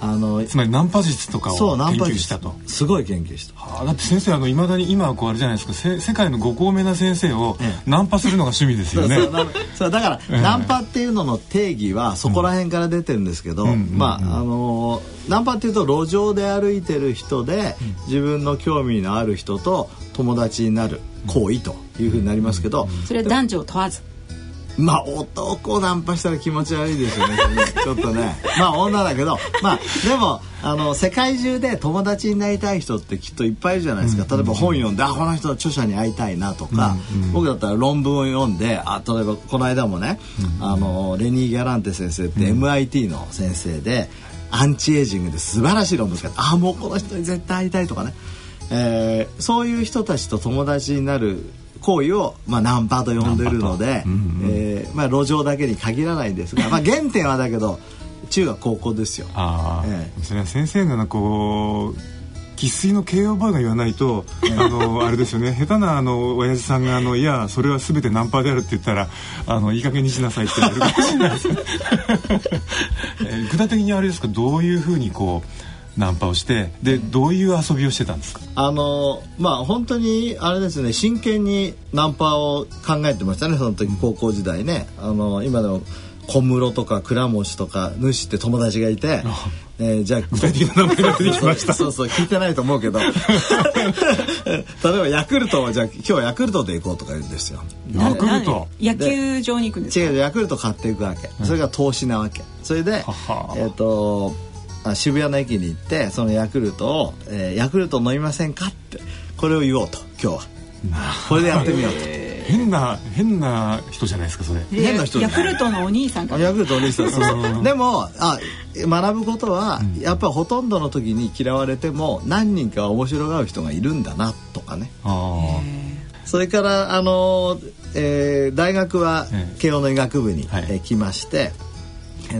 あのつまりナンパ術とかを研究したと。
すごい研究した、
はあ、だって先生あの未だに今はこうあれじゃないですか。せ世界のご高名な先生をナンパするのが趣味ですよね。
そうだから、ええ、ナンパっていうのの定義はそこら辺から出てるんですけど、うん、まああのナンパっていうと路上で歩いてる人で自分の興味のある人と友達になる行為というふうになりますけど、
それは男女問わず
まあ男をナンパしたら気持ち悪いですよね。ちょっとね。まあ女だけど。まあでもあの世界中で友達になりたい人ってきっといっぱいいるじゃないですか、例えば本読んであこの人の著者に会いたいなとか、僕だったら論文を読んであ例えばこの間もね、あのレニー・ギャランテ先生って MIT の先生で、アンチエイジングで素晴らしい論文ですからあもうこの人に絶対会いたいとかね、えー、そういう人たちと友達になる行為を、まあ、ナンパと呼んでるので、うんうん、えー、まあ、路上だけに限らないんですが、まあ、原点はだけど中学高校ですよ。
あええ、それは先生がこう生粋の慶応ボーイが言わないと、あのあれですよね。下手なあの親父さんがあのいやそれは全てナンパであるって言ったらあのいい加減にしなさいって言われるかもしれないです、え具体的にあれですか？どういうふうにこうナンパをしてでどういう遊びをしてたんですか？
あのまあ本当にあれですね真剣にナンパを考えてましたねその時高校時代ね。あの今でも小室とか倉持とか主って友達がいて、
えー、じゃあ具体的な名前が出てきました。
そうそう聞いてないと思うけど。例えばヤクルトはじゃあ今日はヤクルトで行こうとか言うんですよ。
ヤクルト？
野球場に行くんです
違うヤクルト買っていくわけ、それが投資なわけ。それでえっ、ー、と渋谷の駅に行ってそのヤクルトを、えー、ヤクルト飲みませんかってこれを言おうと今日はこれでやってみようと。
変な変な人じゃないですかそれ。
変な人。ヤクルトのお兄さんか。
ヤクルトお兄さん。そうそうでもあ学ぶことは、うん、やっぱりほとんどの時に嫌われても何人か面白がる人がいるんだなとかね。それからあの、えー、大学は慶応の医学部に、はい、えー、来まして。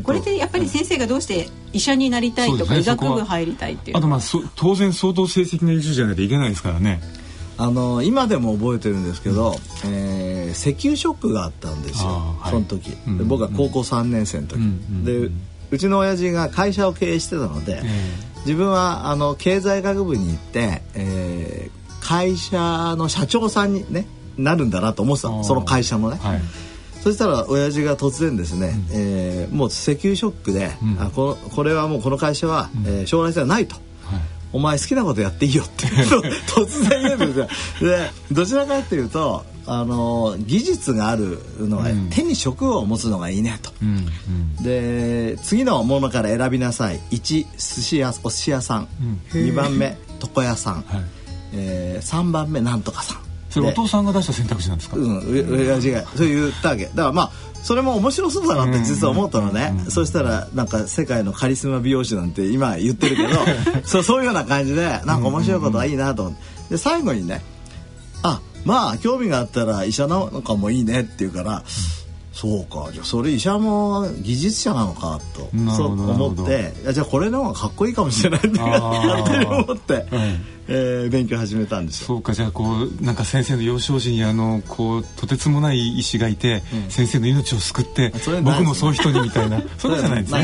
これでやっぱり先生がどうして医者になりたいとか、医学部入りたいっていう。
あとまあ当然相当成績の優秀じゃないといけないですからね。
あの今でも覚えてるんですけど、うん、えー、石油ショックがあったんですよ、はい、その時、うん、僕は高校3年生の時、うん、でうちの親父が会社を経営してたので、自分はあの経済学部に行って、えー、会社の社長さんに、ね、なるんだなと思ってたその会社のね。はいそしたら親父が突然ですね、うん、えー、もう石油ショックで、うん、あこのこれはもうこの会社は、うん、えー、将来性はないと。はい。お前好きなことやっていいよって 突然言うんですよ。でどちらかっていうとあの技術があるのは、うん、手に職を持つのがいいねと。うん。うん、で次のものから選びなさい。1寿司屋お寿司屋さん、うん、2番目床屋さん、はい。えー、3番目なんとかさん。
それお父さんが出した選択肢なんですか？
うん、親父がそう言ったわけ。だからまあそれも面白そうだなって実は思ったのね、うん。うん、そしたらなんか世界のカリスマ美容師なんて今言ってるけど そうそういうような感じでなんか面白いことはいいなと思って。で最後にねあまあ興味があったら医者なのかもいいねって言うから、そうかじゃあそれ医者も技術者なのかとそう思ってじゃあこれの方がかっこいいかもしれないって勝手に思って、はい、えー、勉強始めたんですよ。
そうかじゃあこうなんか先生の幼少時にあのこうとてつもない医師がいて、うん、先生の命を救って僕もそういう人にみたいな。そうじゃないですね。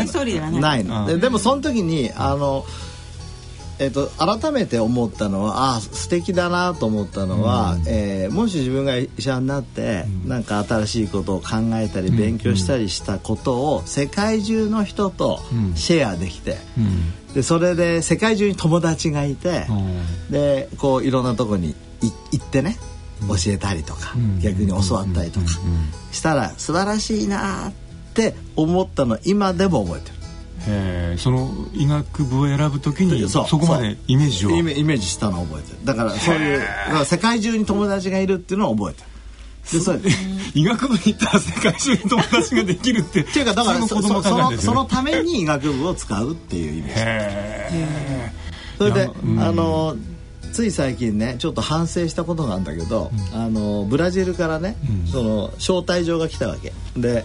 ないの。ででもその時にあの、うんえーと、改めて思ったのはあ素敵だなと思ったのは、うん、えー、もし自分が医者になって、うん、なんか新しいことを考えたり勉強したりしたことを世界中の人とシェアできて、うん、でそれで世界中に友達がいて、でこういろんなとこに行ってね教えたりとか、逆に教わったりとかしたら素晴らしいなって思ったの今でも覚えてる。
その医学部を選ぶときにそこまでイメージを。
イメージしたのを覚えてる。だからそういう世界中に友達がいるっていうのを覚えてる。
でそ 医学部に行ったら世界中に友達ができるって
っていうかだからそそのそのために医学部を使うっていうイメージそれであのつい最近ねちょっと反省したことがあるんだけど、うん、あのブラジルからね、うん、その招待状が来たわけ。で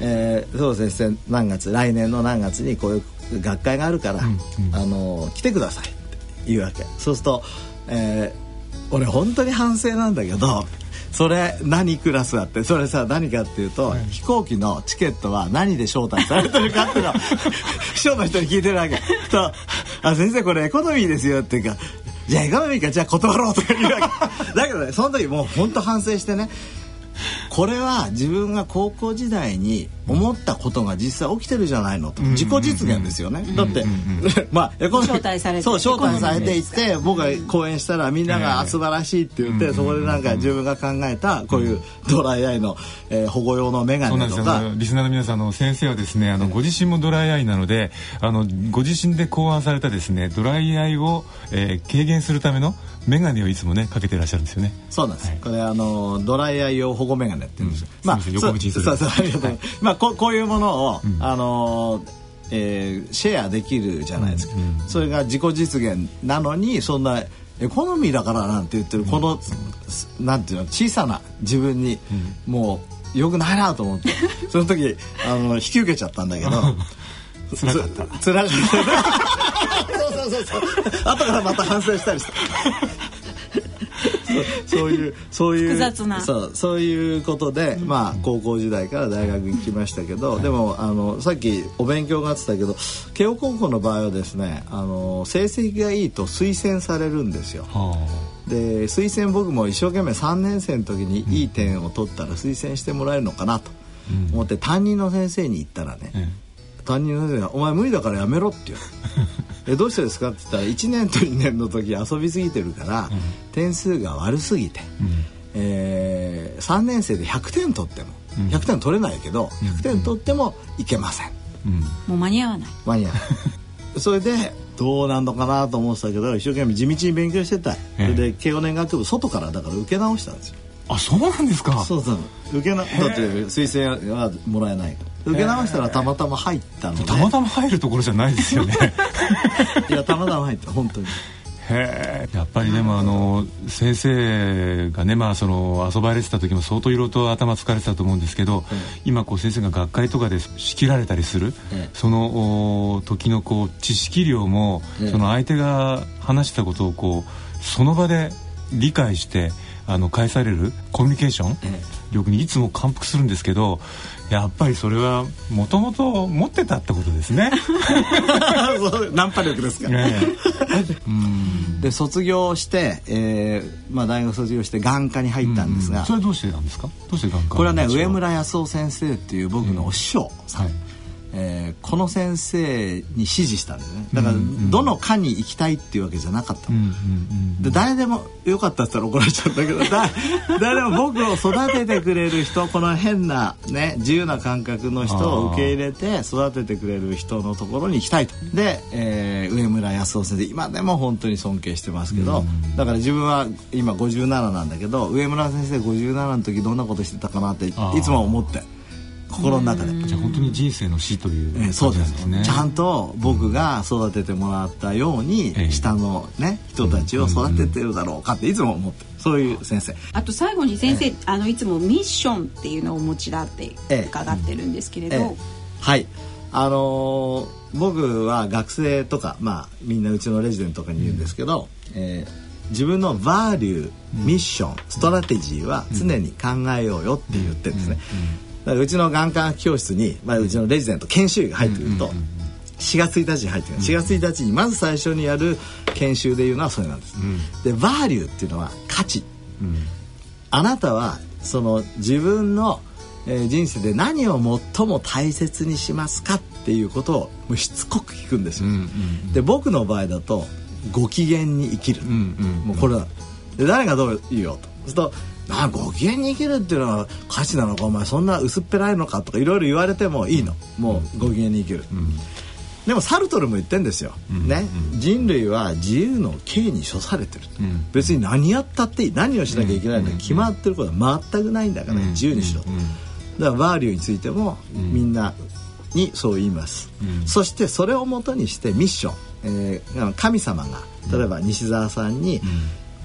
えー、そうですね。何月？来年の何月にこういう学会があるから、うんうん、あの来てくださいって言うわけ。そうすると、えー、俺本当に反省なんだけどそれ何クラスあって？それさ何かっていうと、はい、飛行機のチケットは何で招待されてるかっていうのを 秘書の人に聞いてるわけ。と「あ先生これエコノミーですよ」っていうか「じゃあエコノミーかじゃあ断ろう」とか言うわけ。だけどねその時もう本当反省してねこれは自分が高校時代に思ったことが実際起きてるじゃないのと、自己実現ですよね、だって、まあ
エコノミー
そう招待されていって僕が講演したらみんなが素晴らしいって言って、そこでなんか自分が考えたこういうドライアイの、えー、保護用の眼鏡とか。
リスナーの皆さんの先生はですねあのご自身もドライアイなのであのご自身で考案されたですねドライアイを、えー、軽減するための眼鏡をいつもねかけてらっしゃるんですよね。
そうなんです。はい、これあのドライアイ用保護眼鏡って言うんです。よ。
うん、まあ横道そ
うそうありがとう。はい、まあここういうものを、うん、あのえー、シェアできるじゃないですか、うん、それが自己実現なのにそんなエコノミーだからなんて言ってるこの、うん、なんていうの小さな自分に、もうよくないなと思って その時あの引き受けちゃったんだけど。
辛かった。
辛かったそうそうそう。そう後からまた反省したりして。そういうそういう複雑な。そうそういうことで、うん、まあ高校時代から大学に来ましたけど、でもあのさっきお勉強があってたけど慶応高校の場合はですねあの成績がいいと推薦されるんですよ。で推薦僕も一生懸命3年生の時にいい点を取ったら推薦してもらえるのかなと思って担任の先生に言ったらね、担任の先生が「お前無理だからやめろ」って言う えどうしてですか?」って言ったら1年と2年の時遊びすぎてるから、点数が悪すぎて、うん、えー、3年生で100点取っても、100点取れないけど100点取ってもいけません、
うん、もう間に合わない。
間に合わない。それでどうなんのかなと思ってたけど一生懸命地道に勉強してた、それで慶応年学部外からだから受け直したんですよ
あそうなんですか。
そうそう。受けなだって推薦はもらえない受け直したらたまたま入ったので。
たまたま入るところじゃないですよね。
いやたまたま入った本当に。
へえやっぱりでもあの先生がねまあその遊ばれてた時も相当いろいろと頭疲れてたと思うんですけど、今こう先生が学会とかで仕切られたりする、その時のこう知識量も、その相手が話したことをこうその場で理解してあの返されるコミュニケーション？力にいつも感服するんですけどやっぱりそれはもともと持ってたってことですね。
ナンパ力ですか。ね、で卒業して、えー、まあ大学卒業して眼科に入ったんですが、
それどうしてなんですか？どうして眼科。
これはね上村康夫先生っていう僕のお師匠さん。はいえー、この先生に指示したんですね。だからどの科に行きたいっていうわけじゃなかった、で誰でもよかったって言ったら怒られちゃったけど 誰でも僕を育ててくれる人この変なね自由な感覚の人を受け入れて育ててくれる人のところに行きたいと。で、えー、上村康夫先生今でも本当に尊敬してますけど、だから自分は今57なんだけど上村先生57の時どんなことしてたかなっていつも思って。心の中で。
じゃあ本当に人生の死という、
えー、そうです。ね。ちゃんと僕が育ててもらったように、下のね人たちを育ててるだろうかっていつも思ってそういう先生。
あと最後に先生、えー、あのいつもミッションっていうのをお持ちだって伺ってるんですけれど、えー、
はい。あのー、僕は学生とかまあみんなうちのレジデントとかに言うんですけど、うん、えー自分のバリューミッション、ストラテジーは常に考えようよって言ってるんですね、うちの眼科教室に、まあ、うちのレジデント研修医が入ってくると、4月1日に入ってくる。4月1日にまず最初にやる研修でいうのはそれなんです。でバーリューっていうのは価値、あなたはその自分の、えー、人生で何を最も大切にしますかっていうことをもうしつこく聞くんですよ。で僕の場合だとご機嫌に生きる、もうこれだ。で誰がどう言うよと。そうするとなご機嫌に生きるっていうのは価値なのかお前そんな薄っぺらいのかとかいろいろ言われてもいいの。もうご機嫌に生きる、うん、でもサルトルも言ってんですよ、うん、ね、うん、人類は自由の刑に処されてる、別に何やったっていい。何をしなきゃいけないのか決まってることは全くないんだから、ね、自由にしろと、だからバーリューについてもみんなにそう言います、そしてそれをもとにしてミッション、えー、神様が例えば西澤さんに、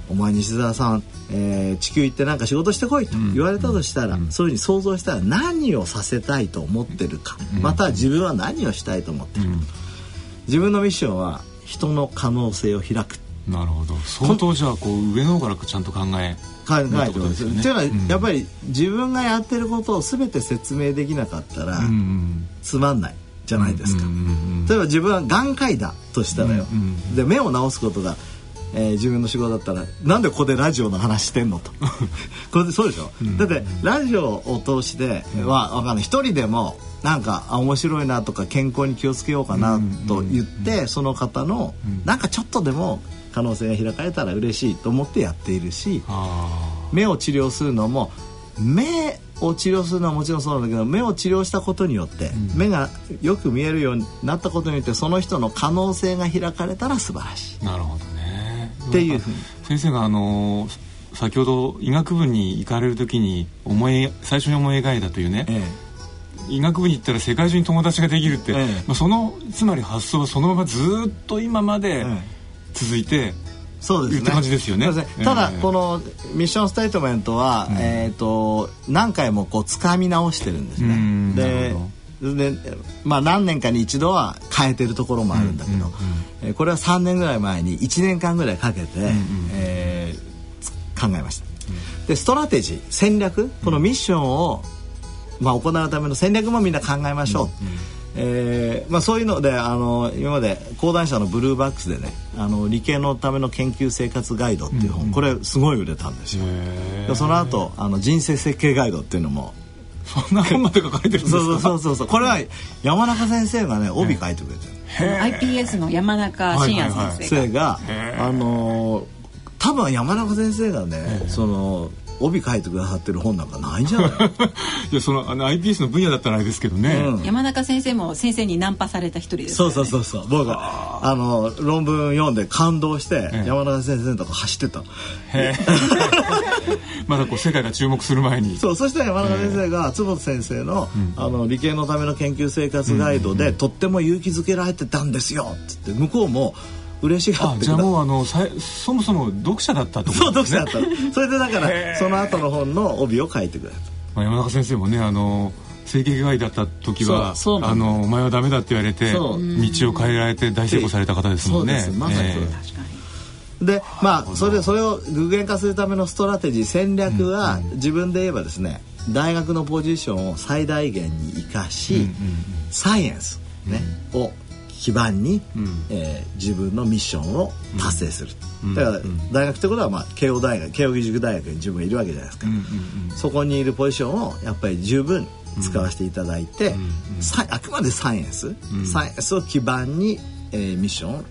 お前西澤さん、えー、地球行ってなんか仕事してこいと言われたとしたら、うん、そういうふうに想像したら何をさせたいと思ってるか、うん、また自分は何をしたいと思ってるか、うん、自分のミッションは人の可能性を開く。
なるほど。相当じゃあこう上の方からちゃんと考え
考えてます。よね。っていうのは、やっぱり自分がやってることを全て説明できなかったら、つまんないじゃないですか。例えば自分は眼科医だとしたらよ、で目を治すことがえー、自分の仕事だったらなんでここでラジオの話してんのと。これでそうでしょ、うん、だってラジオを通しては分かんない。一人でもなんかあ面白いなとか健康に気をつけようかなと言って、その方の、なんかちょっとでも可能性が開かれたら嬉しいと思ってやっているし目を治療するのも目を治療するのはもちろんそうなんだけど目を治療したことによって、うん、目がよく見えるようになったことによってその人の可能性が開かれたら素晴らしい。
なるほど。ね
っていう。ふうに
先生があの先ほど医学部に行かれる時に思い最初に思い描いたというね、ええ、医学部に行ったら世界中に友達ができるって、ええ、まあ、そのつまり発想はそのままずっと今まで続いて、
そうですね。
感じですよね。
ただ、このミッションステートメントは、うん、えっ、と何回もこう掴み直してるんですね。で。でまあ、何年かに一度は変えてるところもあるんだけど、えこれは3年ぐらい前に1年間ぐらいかけて、えー、考えました。でストラテジー戦略このミッションを、まあ、行うための戦略もみんな考えましょう。えーまあ、そういうのであの今まで講談社のブルーバックスでねあの理系のための研究生活ガイドっていう本、うんうん、これすごい売れたんですよ。でその後あの人生設計ガイドっていうのも
そんな本まで書かれてるんですか？
そうそうそうそうこれは山中先生がね帯書いてくれてる。
iPS の山中伸也先
生が,、あの多分山中先生がねその帯書いてくださってる本なんかないんじゃない。
いやそのあの iPS の分野だったらあれですけどね、
うん、山中先生も先生にナンパされた一人です、ね、
そうそうそうそう。僕があの論文読んで感動して、山中先生のとこ走ってた
まだこう世界が注目する前に。
そうそして山中先生が坪田先生の,、あの理系のための研究生活ガイドで、とっても勇気づけられてたんですよ。っつって向こうも「嬉しがって
じゃあもうあのさそもそも読者だったと、
ね、そう読者だった。それでだからその後の本の帯を書いてくれた、
まあ、山中先生もねあの整形外だった時はあのお前はダメだって言われて道を変えられて大成功された方ですもんね。まさにそうです、
でまあそれでそれを具現化するためのストラテジー戦略は、自分で言えばですね大学のポジションを最大限に生かし、サイエンス、ねを基盤に、うん、えー、自分のミッションを達成する、うん、だから大学ってことは、まあ、慶応大学慶応義塾大学に自分がいるわけじゃないですか、うん。うん。うん、そこにいるポジションをやっぱり十分使わせていただいて、うんうん、あくまでサイエンス、サイエンスを基盤に、えー、ミッションを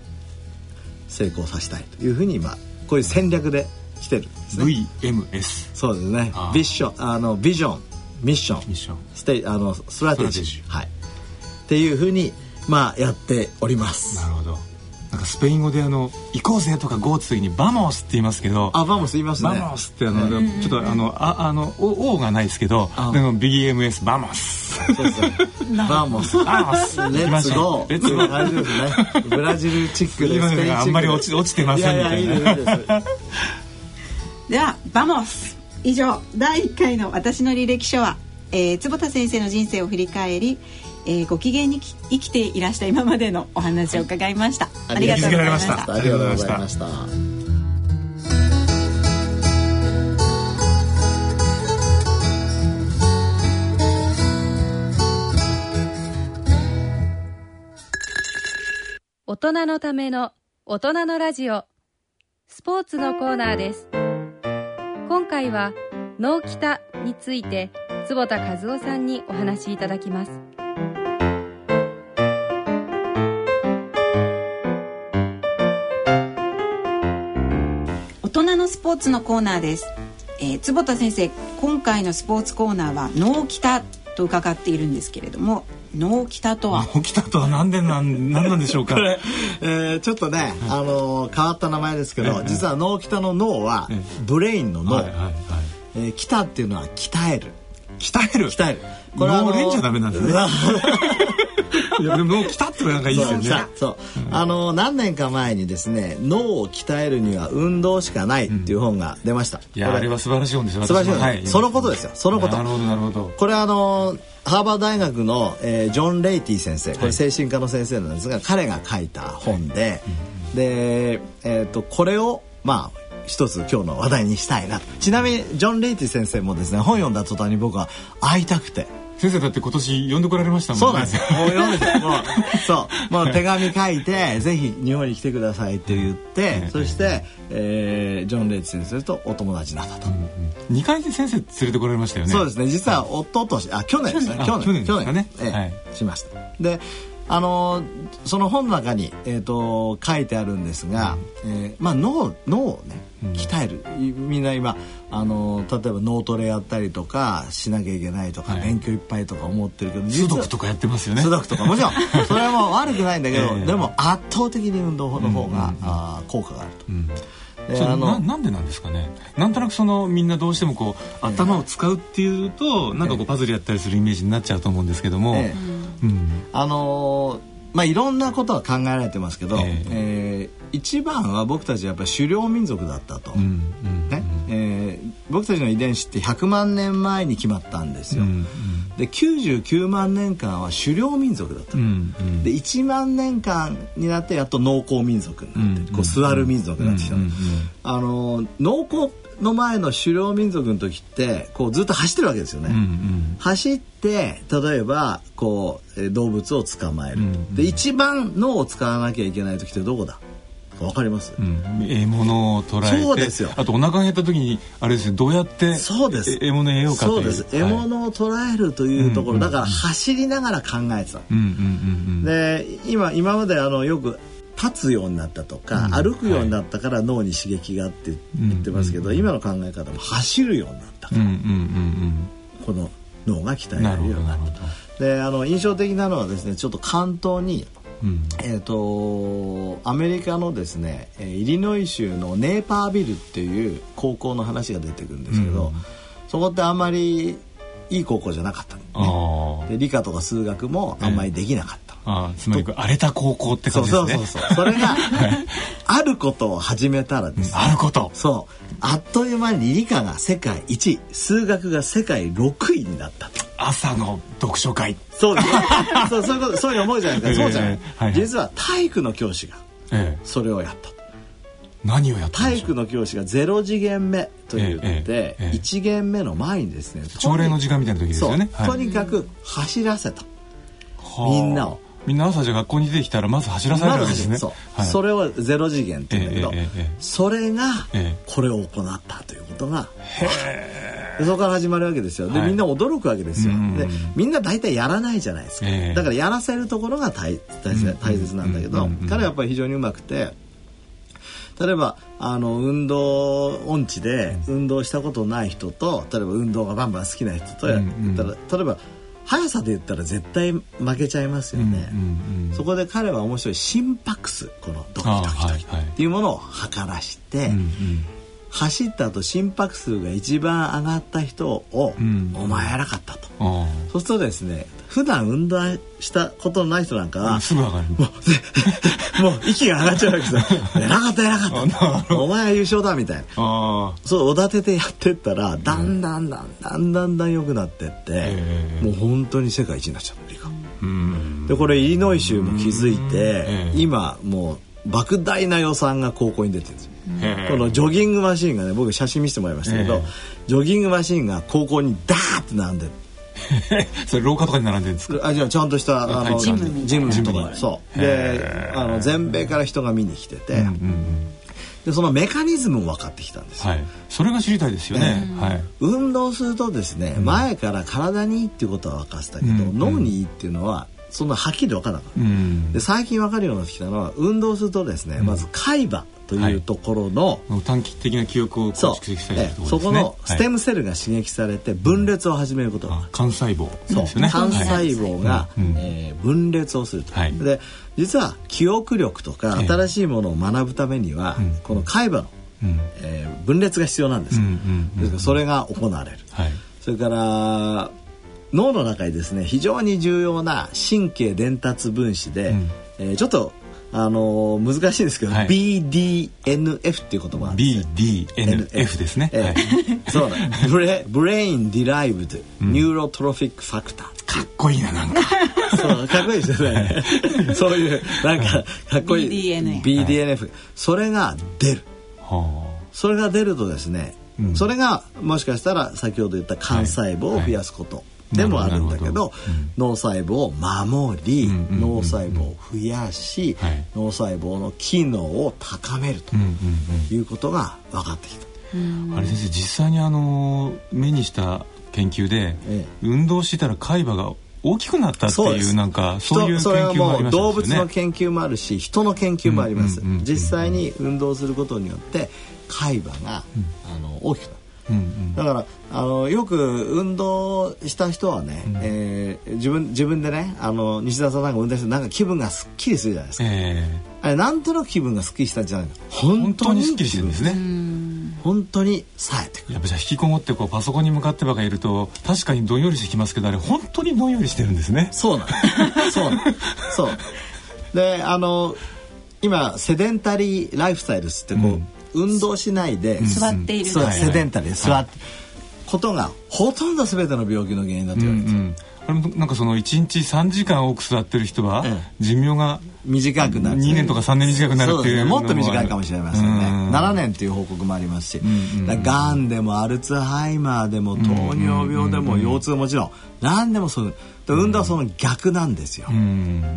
成功させたいというふうに今こういう戦略で来てるんですね。
VMS
そうですね。ビッションあのビジョンミッションミッションステあのストラテジーはい。っていうふうにまあやっております。
なるほど。なんかスペイン語であの行こうぜとか Go っつう時に vamos って言いますけど
あ vamos 言いますね。
vamos ってあの、ちょっとあのああのおおがないですけどでも
VMS Vamos. Vamos. Vamos. Let's go let's go あれですね。ブラジルチックでスペイン
あんまり落ち落ちてませんみたいな。
では vamos。以上。第1回の私の履歴書は、えー、坪田先生の人生を振り返りえー、ご機嫌に生きていらした今までのお話を伺いました。
ありがとうございました。ありがとうございました。
大人のための大人のラジオスポーツのコーナーです今回は脳キタについて坪田和夫さんにお話しいただきます
スポーツのコーナーです、えー、坪田先生今回のスポーツコーナーは脳キタと伺っているんですけれども脳キタとは？
脳キタとは何でなん何なんでしょうか？
えー、ちょっとね、あのー、変わった名前ですけど、実は脳キタの脳は、ブレインの脳、はいはいはい。えー、キタっていうのは鍛える。
鍛える？
鍛える。
これは脳練じゃダメなんですね いやでも脳鍛ってなんかいいですよね。
そう、う。ん、あの何年か前にですね脳を鍛えるには運動しかないっていう本が出ました、うん、
いやあれは素晴らしい本ですよ
素晴らしい本、はい、そのことですよ。そのこと。
なるほどなるほど。
これあのハーバー大学の、えー、ジョン・レイティ先生。これ精神科の先生なんですが、はい、彼が書いた本で、はい、で、えーと、これをまあ一つ今日の話題にしたいな。ちなみにジョン・レイティ先生もですね本読んだ途端に僕は会いたくて
先生だって今年呼んでこられましたもん
ね。そうなんです。よもう読んで。もうそう。もう手紙書いてぜひ日本に来てくださいって言って、そして、えー、ジョン・レイチ先生とお友達になったと、
うん、2回先生連れてこられましたよね
そうですね実は一昨年あ去年ですね去年去年去年ね、ええ、はい、しましたであのその本の中に、えーと、書いてあるんですが、うん、えー、まあ、脳脳をね鍛える、うん、みんな今あの例えば脳トレやったりとかしなきゃいけないとか、はい、勉強いっぱいとか思ってるけど
数読とかやってますよね。
数読とかもちろん。それはもう悪くないんだけど、えー、でも圧倒的に運動の方が、うん、あ効果があると。うん。
あのなんでなんですかね。なんとなくそのみんなどうしてもこう頭を使うっていうと、なんかこうパズルやったりするイメージになっちゃうと思うんですけども、え
うん、あのまあいろんなことは考えられてますけど、えー、えー、一番は僕たちはやっぱり狩猟民族だったと、うん、ね。えー、僕たちの遺伝子って100万年前に決まったんですよ。うんうん、で99万年間は狩猟民族だった、うんうん、で1万年間になってやっと農耕民族になって、うんうん、こう座る民族になってきた、うんうん、あの農耕の前の狩猟民族の時ってこうずっと走ってるわけですよね。うんうん、走って例えばこう動物を捕まえる、うんうん、で一番脳を使わなきゃいけない時ってどこだ？わかります、うん、
獲物を捉えてそうですよ。あとお腹が減った時にあれですねどうやって
そうです。
獲物得ようか
そうです。獲物を捉えるというところ、だから走りながら考えてた、うんうんうんうん、で今今まであのよく立つようになったとか、うん、歩くようになったから脳に刺激があって言ってますけど、今の考え方も走るようになったから、うんうんうんうん、この脳が鍛えられるようになった。であの印象的なのはですねちょっと関東に、うん、えーと、アメリカのですねイリノイ州のネーパービルっていう高校の話が出てくるんですけど、うん、そこってあんまりいい高校じゃなかったの、ね、で理科とか数学もあんまりできなかった。
あつまり荒れた高校って感じですね。そうそう
そうそれがあることを始めたらです、ね、
あること。
そう。あっという間に理科が世界1位数学が世界6位になった
朝の読書会。
そうですそうそういうことそういう思うじゃないですか、そうじゃない、はいはい、実は体育の教師がそれをやった、
何をやった
体育の教師が0次元目と言って、えええ、1限目の前にですね
朝礼の時間みたいな時ですよね、
とにかく走らせた、みんなを
みんな朝じゃ学校に出てきたらまず走らされるわけですね。そ
はい、それをゼロ次元って言うんだけど、えーえー、それがこれを行ったということが、そこから始まるわけですよ。で、みんな驚くわけですよ。でみんな大体やらないじゃないですか。だからやらせるところが大大大切なんだけど、彼はやっぱり非常にうまくて。例えばあの運動音痴で運動したことない人と例えば運動がバンバン好きな人とやったら、例えば速さで言ったら絶対負けちゃいますよね、うんうんうん、そこで彼は面白い心拍数このドキドキドキっていうものを測らして、はいはい、走った後心拍数が一番上がった人を、うん、お前偉かったと、そうするとですね普段運動したことのない人なんかは、
すぐ上がる。
もう もう息が上がっちゃうわけですよ。偉かった偉かった。お前は優勝だみたいな。そうおだててやってったらだんだんだんだんだんだん良くなってって、もう本当に世界一になっちゃう理科でこれイリノイ州も気づいて、今もう莫大な予算が高校に出てるんですよこのジョギングマシーンがね僕写真見せてもらいましたけど、ジョギングマシーンが高校にダーって並んでる
それ廊下とかに並んでるんですか？
あじゃあちゃんとしたあのジムジムとかそう。であの全米から人が見に来てて、うんうんうん。でそのメカニズムも分かってきたんです
はい、それが知りたいですよね、
えー、はい、運動するとですね、うん、前から体にいいっていうことは分かってたけど、うん、脳にいいっていうのはそんなはっきり分からなかった、うん、で最近分かるようになってきたのは運動するとですね、まず海馬というところの、
はい、短期的な記憶を構築したり
と、ね、そこのステムセルが刺激されて分裂を始めること。が、
はい、幹細胞です
よね。幹細胞が、はい、えー、分裂をすると、はい、で実は記憶力とか新しいものを学ぶためには、この海馬の、うん、えー、分裂が必要なんです,、ですからそれが行われる、はい、それから脳の中にですね非常に重要な神経伝達分子で、うん、えー、ちょっとあのー、難しいですけど、はい、BDNF っていう言葉なんです
BDNF ですね、え
ー、そうブレ brain-derived neurotrophic factor
かっこいいななんか。
そうかっこいいですよね。そういうなんかかっこいい。BDNF, BDNF それが出る、はあ、それが出るとですね、うん、それがもしかしたら先ほど言った幹細胞を増やすこと、はいでもあるんだけど、脳細胞を守り、脳細胞を増やし、脳細胞の機能を高めるということが分かってきた。
あれ先生実際にあの目にした研究で、ええ、運動してたら海馬が大きくなったっていうなんかそういう研究もありま
す動物の研究もあるし人の研究もあります、実際に運動することによって海馬が、うん、あの大きくなるうんうん、だからあのよく運動した人はね、うん、えー、自分自分でねあの西田さんなんか運転してなんか気分がすっきりするじゃないですか、えー、あれなんとなく気分がすっきりしたんじゃないの？
本当にすっきりしてるんですね。
本当に冴えてくる。
やっぱじゃ引きこもってこうパソコンに向かってばかりいると確かにどんよりしてきますけどあれ本当にどんよりしてるんですね。
そうなんそうなんそう。であの今セデンタリーライフスタイルってこう、うん運動しないで、
座っている
そうセデンタリー座って、ことがほとんど全ての病気の原因だと言われてる、うんうん。
なんかその1日3時間多く座ってる人は寿命が
短くなる。
2年とか3年短くなるっていう、
ね、もっと短いかもしれませんね。7年っていう報告もありますし。がんでもアルツハイマーでも糖尿病でも腰痛もちろん何でもそう運動はその逆なんですよ。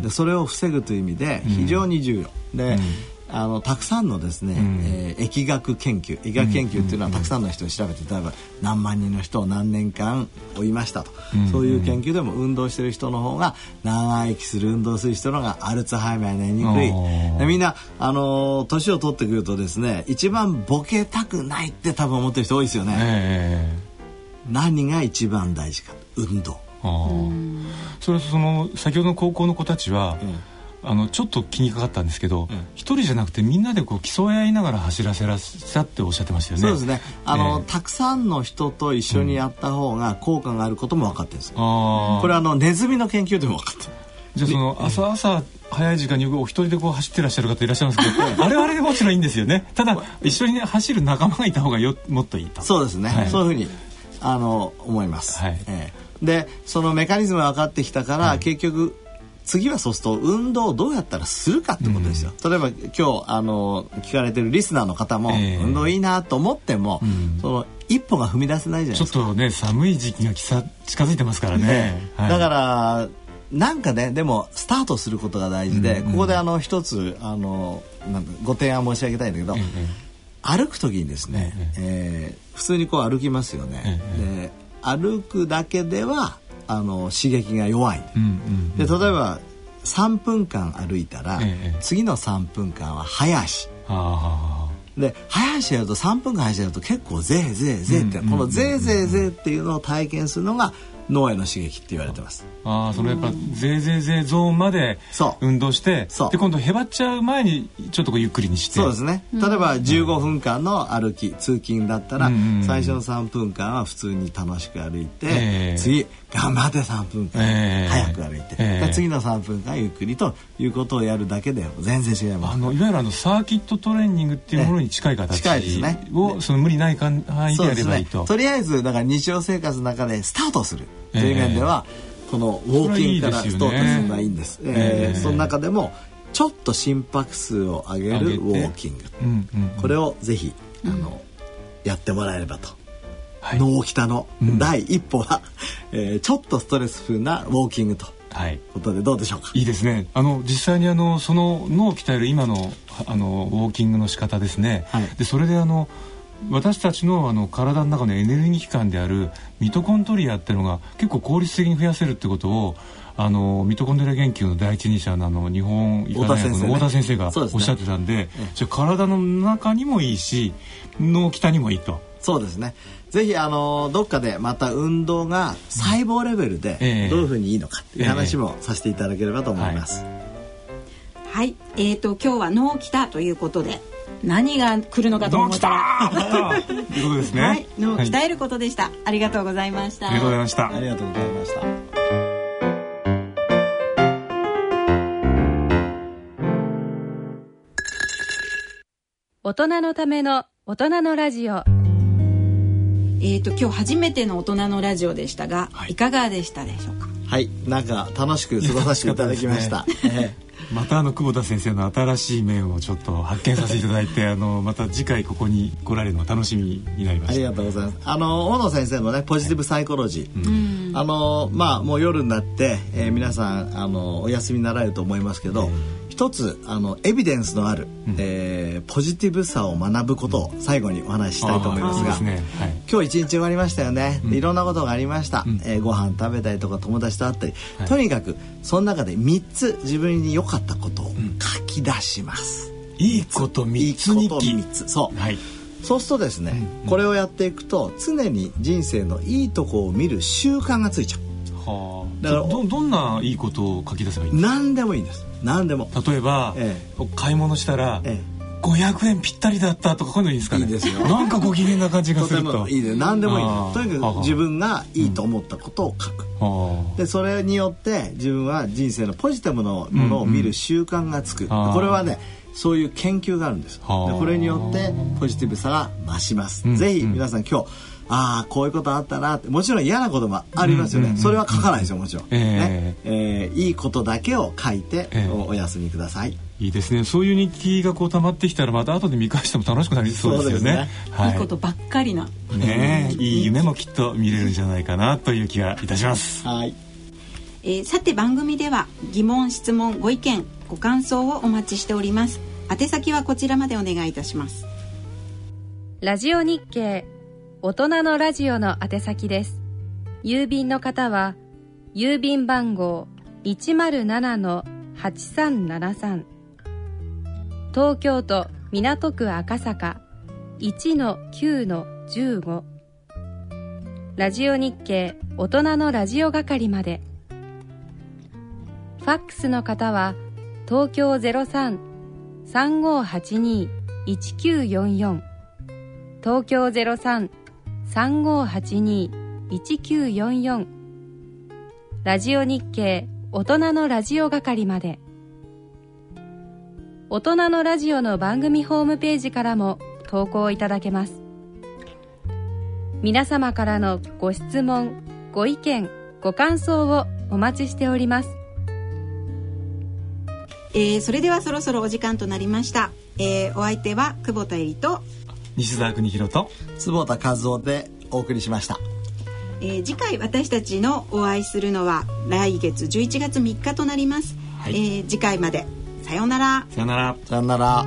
でそれを防ぐという意味で非常に重要。で、あのたくさんのですね、うん、えー、疫学研究疫学研究っていうのはたくさんの人を調べて例えば何万人の人を何年間追いましたと、うん、そういう研究でも運動してる人の方が長生きする運動する人の方がアルツハイマーになりにくい。でみんなあの年を取ってくるとですね一番ボケたくないって多分思ってる人多いですよね、えー、何が一番大事か。運動。
それその先ほどの高校の子たちは、うんあのちょっと気にかかったんですけど一、人じゃなくてみんなでこう競い合いながら走らせらせたっておっしゃってましたよね。
そうですね。あの、えー、たくさんの人と一緒にやった方が効果があることも分かってるんです。うん、これあのネズミの研究でも分かってる。
じゃあその朝朝早い時間にお一人でこう走ってらっしゃる方いらっしゃいますけどあれはあれでもちろんいいんですよね。ただ一緒に、ね、走る仲間がいた方がよもっといいと。
そうですね、はい、そういうふうにあの思います、はい。えー、でそのメカニズムが分かってきたから、はい、結局次はそうすると運動をどうやったらするかってことですよ、うん、例えば今日あの聞かれてるリスナーの方も、えー、運動いいなと思っても、うん、その一歩が踏み出せないじゃないです
か。ちょっとね寒い時期が近づいてますからね、ね
はい、だからなんかねでもスタートすることが大事で、うん。うん、ここであの一つあのなんご提案申し上げたいんだけど、歩く時にですね、えー、普通にこう歩きますよね、で歩くだけではあの刺激が弱い、で例えば3分間歩いたら、ええ、次の3分間は早足。で早足やると3分間早足やると結構ぜいぜいぜいって、このぜいぜいぜいっていうのを体験するのが脳への刺激って言われてます。
ああそれやっぱぜいぜいぜいゾーンまで運動してで今度へばっちゃう前にちょっとこうゆっくりにして。
そうですね。例えば15分間の歩き、通勤だったら、最初の3分間は普通に楽しく歩いて、えー、次頑張って3分間、えー、早く歩いて、えー、次の3分間ゆっくりということをやるだけで全然違います。
あのいわゆるあのサーキットトレーニングっていうものに近い形、近いですね。をその無理ない範囲でやればいいと、
ね、とりあえずだから日常生活の中でスタートする。という面では、このウォーキングからストートするのがいいんです。いいえー、その中でもちょっと心拍数を上げるウォーキング、うんうんうん、これをぜひあの、うん、やってもらえればと。はい、脳北の第一歩は、うん、えー、ちょっとストレスフルなウォーキングと。はい、ことでどうでしょうか？
いいですね。あの実際にあのその脳を鍛える今のあのウォーキングの仕方ですね。はい、でそれであの私たちのあの体の中のエネルギー器官であるミトコントリアっていうのが結構効率的に増やせるってことをあのミトコンドリア研究の第一人者のあの日本医科大学の太田先生がおっしゃってたんで、ね、じゃ体の中にもいいし脳北にもいいと。
そうですね。ぜひあのどっかでまた運動が細胞レベルでどういうふうにいいのかっていう話もさせていただければと思います。えー
えー、はい、えーと、と今日は脳北ということで何が来るのかと思った
らということですね。はい。
脳を鍛えることでした、はい、ありがとうございました。
ありがとうございました。
ありがとうございました。
大人のための大人のラジオ
えっ、ー、と今日初めての大人のラジオでしたが、はい、いかがでしたでしょうか？
はい。なんか楽しく過ごさせていただきました、ね、
またあの久保田先生の新しい面をちょっと発見させていただいてあのまた次回ここに来られるの楽しみになりました。
ありがとうございます。あの大野先生のねポジティブサイコロジー、うん、あのまあもう夜になって、えー、皆さんあのお休みになられると思いますけど、一つあのエビデンスのある、うん、えー、ポジティブさを学ぶことを最後にお話ししたいと思いますが、ね。はい、今日一日終わりましたよね、うん、いろんなことがありました、うん、えー、ご飯食べたりとか友達と会ったり、はい、とにかくその中で3つ自分に良かったことを書き出します、
いいこと3つ日記
3つ。そう、はい、そうするとですね、うん、これをやっていくと常に人生のいいとこを見る習慣がついちゃう。
はあ、だからどどんないいことを書き出せばいいん
ですか？何でもいいんです何でも。
例えば、ええ、買い物したら、ええ。500円ぴったりだったとかこういうのいいですかね。
いいですよ。
なんかご機嫌な感じがすると。
いいです。何でもいい。とにかく自分がいいと思ったことを書く、うん、でそれによって自分は人生のポジティブなものを見る習慣がつく、うん。うん、これはねそういう研究があるんです。でこれによってポジティブさが増します、うん、ぜひ皆さん今日ああこういうことあったなって。もちろん嫌なこともありますよね、うんうんうん、それは書かないですよもちろん、えー、ね。えー、いいことだけを書いてお休みください、
いいですね。そういう日記がこう溜まってきたらまた後で見返しても楽しくなりそうですよね、ね、
はい、いいことばっかりな
ねいい夢もきっと見れるんじゃないかなという気がいたします。
はい。
えー、さて番組では疑問質問ご意見ご感想をお待ちしております。宛先はこちらまでお願いいたします。
ラジオ日経大人のラジオの宛先です。郵便の方は、郵便番号107-8373東京都港区赤坂1-9-15ラジオ日経大人のラジオ係まで。ファックスの方は東京03-3582-1944東京03 3582-1944ラジオ日経大人のラジオ係まで。大人のラジオの番組ホームページからも投稿いただけます。皆様からのご質問ご意見ご感想をお待ちしております。
えー、それではそろそろお時間となりました、えー、お相手は久保田恵里と
西澤邦弘と
坪田和夫でお送りしました。
えー、次回私たちのお会いするのは来月11月3日となります。はい、えー、次回までさようなら。
さようなら。
さようなら。